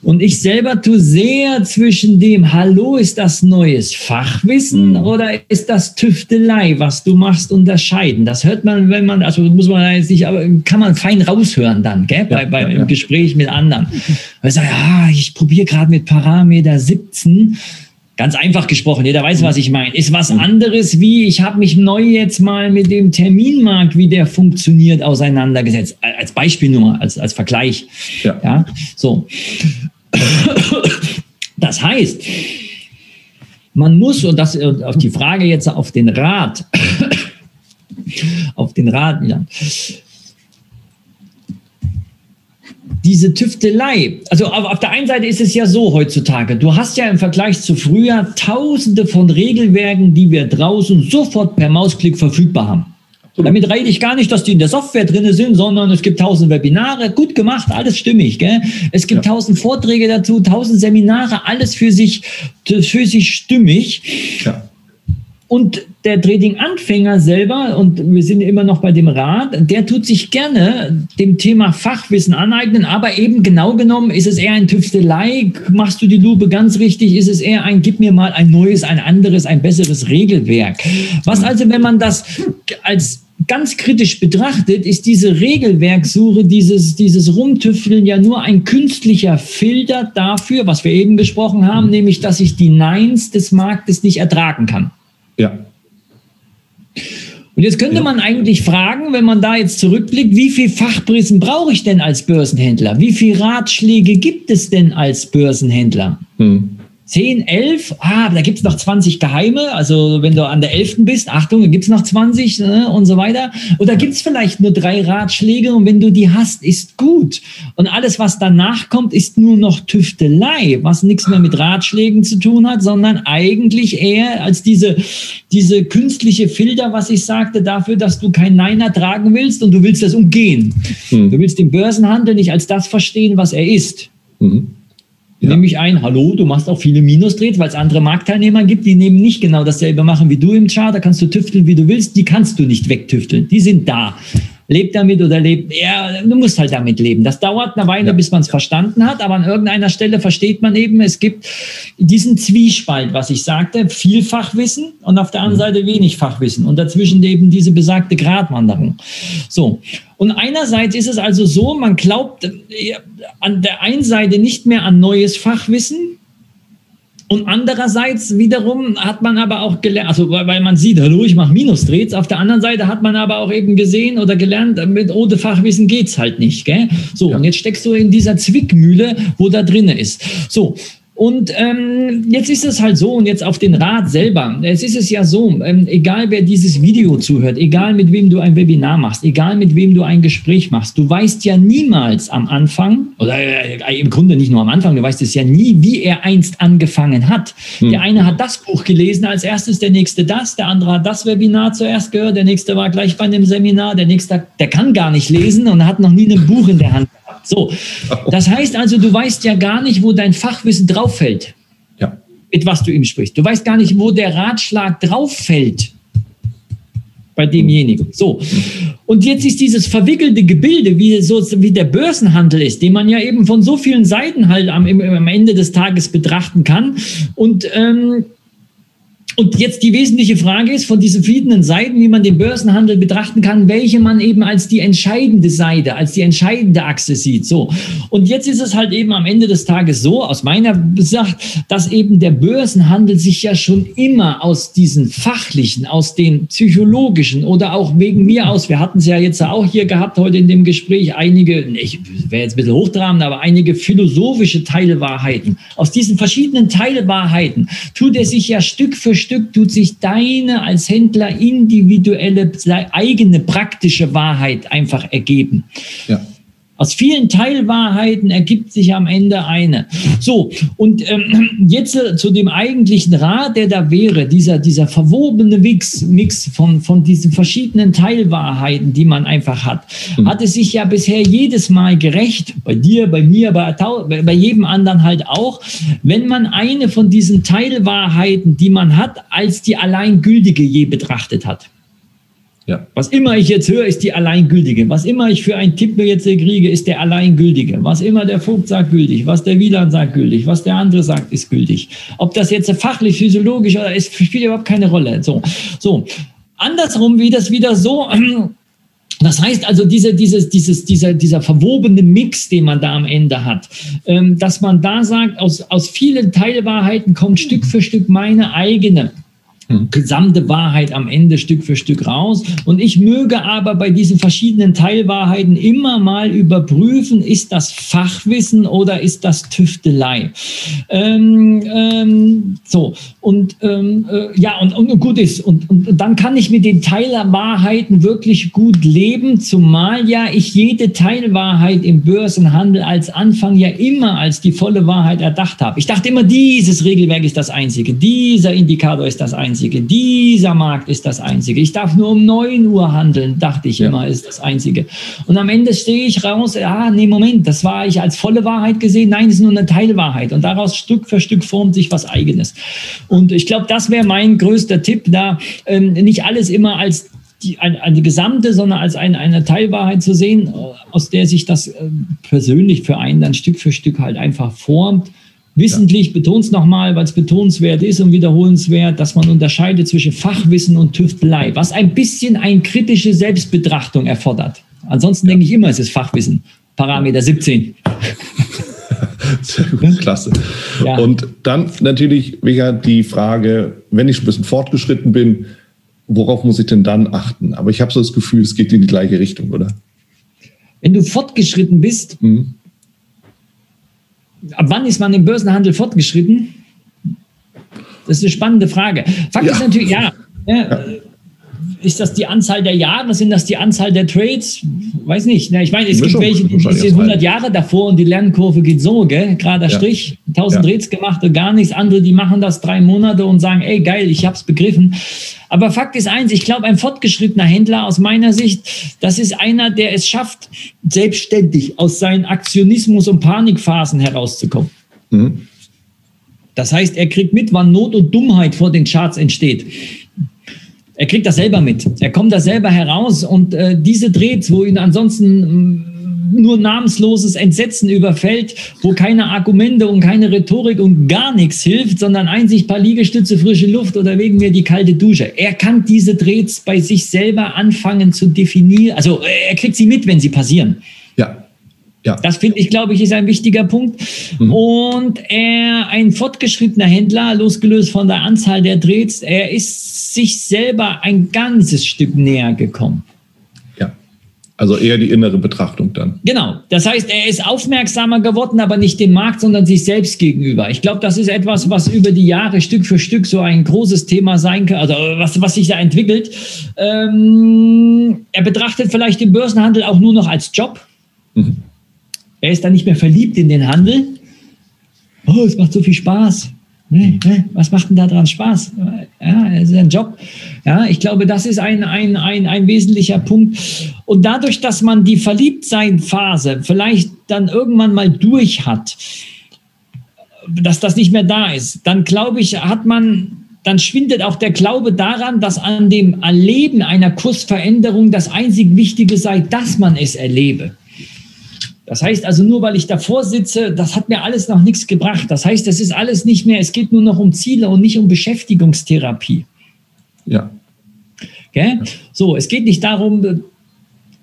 Und ich selber tue sehr zwischen dem, hallo, ist das neues Fachwissen mhm. oder ist das Tüftelei, was du machst, unterscheiden. Das hört man, wenn man, also muss man jetzt nicht, aber kann man fein raushören dann, gell, ja, bei, bei, ja, im. Gespräch mit anderen. Weil ich sage, ja, ich probiere gerade mit Parameter 17 Ganz einfach gesprochen, jeder weiß, was ich meine. Ist was anderes wie, ich habe mich neu jetzt mal mit dem Terminmarkt, wie der funktioniert, auseinandergesetzt. Als Beispiel nur, als, als Vergleich. Ja. ja. So. Das heißt, man muss, und das auf die Frage jetzt auf den Rat, auf den Rat, ja, diese Tüftelei, also auf der einen Seite ist es ja so heutzutage, du hast ja im Vergleich zu früher tausende von Regelwerken, die wir draußen sofort per Mausklick verfügbar haben. Damit rede ich gar nicht, dass die in der Software drin sind, sondern es gibt tausend Webinare, gut gemacht, alles stimmig. Gell? Es gibt ja. tausend Vorträge dazu, tausend Seminare, alles für sich, für sich stimmig. Ja. Und der Trading-Anfänger selber, und wir sind immer noch bei dem Rat, der tut sich gerne dem Thema Fachwissen aneignen, aber eben genau genommen ist es eher ein Tüftelei. Machst du die Lupe ganz richtig, ist es eher ein, gib mir mal ein neues, ein anderes, ein besseres Regelwerk. Was also, wenn man das als ganz kritisch betrachtet, ist diese Regelwerksuche, dieses, dieses Rumtüfteln ja nur ein künstlicher Filter dafür, was wir eben besprochen haben, nämlich, dass ich die Neins des Marktes nicht ertragen kann. Ja. Und jetzt könnte ja. man eigentlich fragen, wenn man da jetzt zurückblickt, wie viel Fachwissen brauche ich denn als Börsenhändler? Wie viele Ratschläge gibt es denn als Börsenhändler? Hm. 10, 11, ah, da gibt's noch 20 Geheime, also wenn du an der 11. bist, Achtung, da gibt's noch 20 ne, und so weiter. Oder gibt's vielleicht nur drei Ratschläge und wenn du die hast, ist gut. Und alles, was danach kommt, ist nur noch Tüftelei, was nichts mehr mit Ratschlägen zu tun hat, sondern eigentlich eher als diese, diese künstliche Filter, was ich sagte, dafür, dass du kein Nein ertragen willst und du willst das umgehen. Hm. Du willst den Börsenhandel nicht als das verstehen, was er ist. Mhm Ja. Nämlich ein, hallo, du machst auch viele Minus-Trades, weil es andere Marktteilnehmer gibt, die nehmen nicht genau dasselbe machen wie du im Chart. Da kannst du tüfteln, wie du willst. Die kannst du nicht wegtüfteln. Die sind da lebt damit oder lebt, ja, du musst halt damit leben. Das dauert eine Weile, ja. bis man es verstanden hat, aber an irgendeiner Stelle versteht man eben, es gibt diesen Zwiespalt, was ich sagte, viel Fachwissen und auf der anderen mhm. Seite wenig Fachwissen und dazwischen eben diese besagte Gratwanderung. So. Und einerseits ist es also so, man glaubt äh, an der einen Seite nicht mehr an neues Fachwissen, und andererseits wiederum hat man aber auch gelernt, also weil man sieht, hallo, ich mache Minusdrehs. Auf der anderen Seite hat man aber auch eben gesehen oder gelernt, mit ohne Fachwissen geht's halt nicht. Gell? So, ja. und jetzt steckst du in dieser Zwickmühle, wo da drinne ist. So, und ähm, jetzt ist es halt so, und jetzt auf den Rat selber. Es ist es ja so, ähm, egal wer dieses Video zuhört, egal mit wem du ein Webinar machst, egal mit wem du ein Gespräch machst, du weißt ja niemals am Anfang, oder äh, im Grunde nicht nur am Anfang, du weißt es ja nie, wie er einst angefangen hat. Hm. Der eine hat das Buch gelesen als erstes, der nächste das, der andere hat das Webinar zuerst gehört, der nächste war gleich bei einem Seminar, der nächste, der kann gar nicht lesen und hat noch nie ein Buch in der Hand so, das heißt also, du weißt ja gar nicht, wo dein Fachwissen drauf fällt, ja. mit was du ihm sprichst. Du weißt gar nicht, wo der Ratschlag drauf fällt bei demjenigen. So. Und jetzt ist dieses verwickelte Gebilde, wie, so, wie der Börsenhandel ist, den man ja eben von so vielen Seiten halt am, am Ende des Tages betrachten kann. Und ähm, und jetzt die wesentliche Frage ist von diesen verschiedenen Seiten, wie man den Börsenhandel betrachten kann, welche man eben als die entscheidende Seite, als die entscheidende Achse sieht. So. Und jetzt ist es halt eben am Ende des Tages so, aus meiner Sicht, dass eben der Börsenhandel sich ja schon immer aus diesen fachlichen, aus den psychologischen oder auch wegen mir aus, wir hatten es ja jetzt auch hier gehabt heute in dem Gespräch, einige, ich wäre jetzt ein bisschen hochtrabend, aber einige philosophische Teilwahrheiten. Aus diesen verschiedenen Teilwahrheiten tut er sich ja Stück für Stück Stück tut sich deine als Händler individuelle, eigene praktische Wahrheit einfach ergeben. Ja. Aus vielen Teilwahrheiten ergibt sich am Ende eine. So, und ähm, jetzt äh, zu dem eigentlichen Rat, der da wäre, dieser, dieser verwobene Mix, Mix von, von diesen verschiedenen Teilwahrheiten, die man einfach hat, mhm. hat es sich ja bisher jedes Mal gerecht, bei dir, bei mir, bei, bei jedem anderen halt auch, wenn man eine von diesen Teilwahrheiten, die man hat, als die alleingültige je betrachtet hat. Ja. Was immer ich jetzt höre, ist die alleingültige. Was immer ich für einen Tipp mir jetzt kriege, ist der alleingültige. Was immer der Vogt sagt, gültig. Was der Wieland sagt, gültig. Was der andere sagt, ist gültig. Ob das jetzt fachlich, physiologisch oder ist, spielt überhaupt keine Rolle. So, so. Andersrum wie das wieder so. Das heißt also, diese, dieses, dieses, dieser, dieser verwobene Mix, den man da am Ende hat, ähm, dass man da sagt, aus, aus vielen Teilwahrheiten kommt Stück für Stück meine eigene Mhm. gesamte Wahrheit am Ende Stück für Stück raus. Und ich möge aber bei diesen verschiedenen Teilwahrheiten immer mal überprüfen, ist das Fachwissen oder ist das Tüftelei? Ähm, ähm, so, und ähm, äh, ja, und, und, gut ist. Und, und dann kann ich mit den Teilwahrheiten wirklich gut leben, zumal ja ich jede Teilwahrheit im Börsenhandel als Anfang ja immer als die volle Wahrheit erdacht habe. Ich dachte immer, dieses Regelwerk ist das einzige, dieser Indikator ist das einzige einzige. Dieser Markt ist das einzige. Ich darf nur um 9 Uhr handeln, dachte ich ja. immer, ist das einzige. Und am Ende stehe ich raus, ah, nee, Moment, das war ich als volle Wahrheit gesehen. Nein, das ist nur eine Teilwahrheit. Und daraus Stück für Stück formt sich was Eigenes. Und ich glaube, das wäre mein größter Tipp, da ähm, nicht alles immer als die, eine, eine gesamte, sondern als eine, eine Teilwahrheit zu sehen, aus der sich das äh, persönlich für einen dann Stück für Stück halt einfach formt. Wissentlich, ja. betont es nochmal, weil es betonenswert ist und wiederholenswert, dass man unterscheidet zwischen Fachwissen und Tüftelei, was ein bisschen eine kritische Selbstbetrachtung erfordert. Ansonsten ja. denke ich immer, es ist Fachwissen. Parameter 17. Sehr gut, klasse. Ja. Und dann natürlich wieder die Frage, wenn ich ein bisschen fortgeschritten bin, worauf muss ich denn dann achten? Aber ich habe so das Gefühl, es geht in die gleiche Richtung, oder? Wenn du fortgeschritten bist, mhm ab wann ist man im Börsenhandel fortgeschritten? Das ist eine spannende Frage. Fakt ja. ist natürlich, ja, ja, ist das die Anzahl der Jahre? Sind das die Anzahl der Trades? Weiß nicht. ich meine, es gibt welche, die sind 100 Jahre davor und die Lernkurve geht so, gell? Gerader ja. Strich, 1000 ja. Trades gemacht und gar nichts. Andere, die machen das drei Monate und sagen, ey, geil, ich hab's begriffen. Aber Fakt ist eins, ich glaube, ein fortgeschrittener Händler aus meiner Sicht, das ist einer, der es schafft, selbstständig aus seinen Aktionismus und Panikphasen herauszukommen. Mhm. Das heißt, er kriegt mit, wann Not und Dummheit vor den Charts entsteht. Er kriegt das selber mit. Er kommt da selber heraus und äh, diese Drehs, wo ihn ansonsten nur namensloses Entsetzen überfällt, wo keine Argumente und keine Rhetorik und gar nichts hilft, sondern einzig paar Liegestütze, frische Luft oder wegen mir die kalte Dusche. Er kann diese Drehs bei sich selber anfangen zu definieren. Also er kriegt sie mit, wenn sie passieren. Ja. Ja. Das finde ich, glaube ich, ist ein wichtiger Punkt. Mhm. Und er, ein fortgeschrittener Händler, losgelöst von der Anzahl der Drehs, er ist sich selber ein ganzes Stück näher gekommen. Also eher die innere Betrachtung dann. Genau. Das heißt, er ist aufmerksamer geworden, aber nicht dem Markt, sondern sich selbst gegenüber. Ich glaube, das ist etwas, was über die Jahre Stück für Stück so ein großes Thema sein kann, also was, was sich da entwickelt. Ähm, er betrachtet vielleicht den Börsenhandel auch nur noch als Job. Mhm. Er ist dann nicht mehr verliebt in den Handel. Oh, es macht so viel Spaß. Was macht denn da dran Spaß? Ja, es ist ein Job. Ja, ich glaube, das ist ein, ein, ein, ein wesentlicher Punkt. Und dadurch, dass man die Verliebtsein-Phase vielleicht dann irgendwann mal durch hat, dass das nicht mehr da ist, dann glaube ich, hat man, dann schwindet auch der Glaube daran, dass an dem Erleben einer Kursveränderung das einzig Wichtige sei, dass man es erlebe. Das heißt also, nur weil ich davor sitze, das hat mir alles noch nichts gebracht. Das heißt, es ist alles nicht mehr, es geht nur noch um Ziele und nicht um Beschäftigungstherapie. Ja. Okay? So, es geht nicht darum,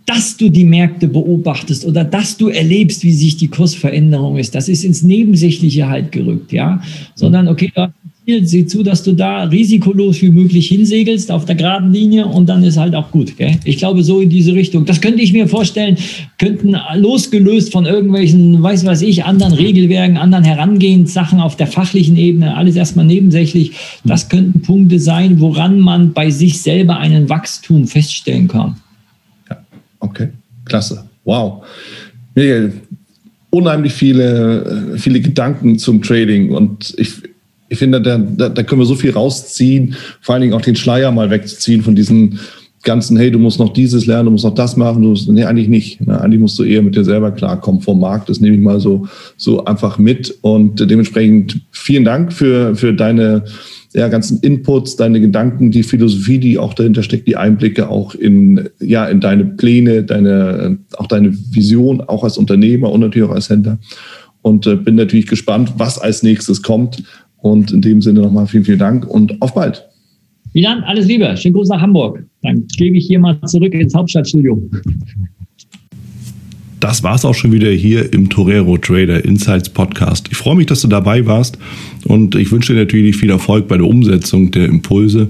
dass du die Märkte beobachtest oder dass du erlebst, wie sich die Kursveränderung ist. Das ist ins Nebensächliche halt gerückt, ja. Sondern, okay, du hast Ziel, sieh zu, dass du da risikolos wie möglich hinsegelst auf der geraden Linie und dann ist halt auch gut. Gell? Ich glaube, so in diese Richtung. Das könnte ich mir vorstellen, könnten losgelöst von irgendwelchen, weiß was ich, anderen Regelwerken, anderen Herangehenssachen auf der fachlichen Ebene, alles erstmal nebensächlich. Das könnten Punkte sein, woran man bei sich selber einen Wachstum feststellen kann. Ja, okay, klasse. Wow. Miguel, unheimlich viele, viele Gedanken zum Trading und ich, ich finde, da, da, da können wir so viel rausziehen, vor allen Dingen auch den Schleier mal wegzuziehen von diesen ganzen, hey, du musst noch dieses lernen, du musst noch das machen, du musst, nee, eigentlich nicht. Ne? Eigentlich musst du eher mit dir selber klarkommen vom Markt. Das nehme ich mal so, so einfach mit. Und dementsprechend vielen Dank für, für deine ja, ganzen Inputs, deine Gedanken, die Philosophie, die auch dahinter steckt, die Einblicke auch in, ja, in deine Pläne, deine, auch deine Vision, auch als Unternehmer und natürlich auch als Händler. Und äh, bin natürlich gespannt, was als nächstes kommt. Und in dem Sinne nochmal vielen, vielen Dank und auf bald. Milan, alles Liebe. Schönen Gruß nach Hamburg. Dann gebe ich hier mal zurück ins Hauptstadtstudio. Das war's auch schon wieder hier im Torero Trader Insights Podcast. Ich freue mich, dass du dabei warst und ich wünsche dir natürlich viel Erfolg bei der Umsetzung der Impulse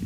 ne,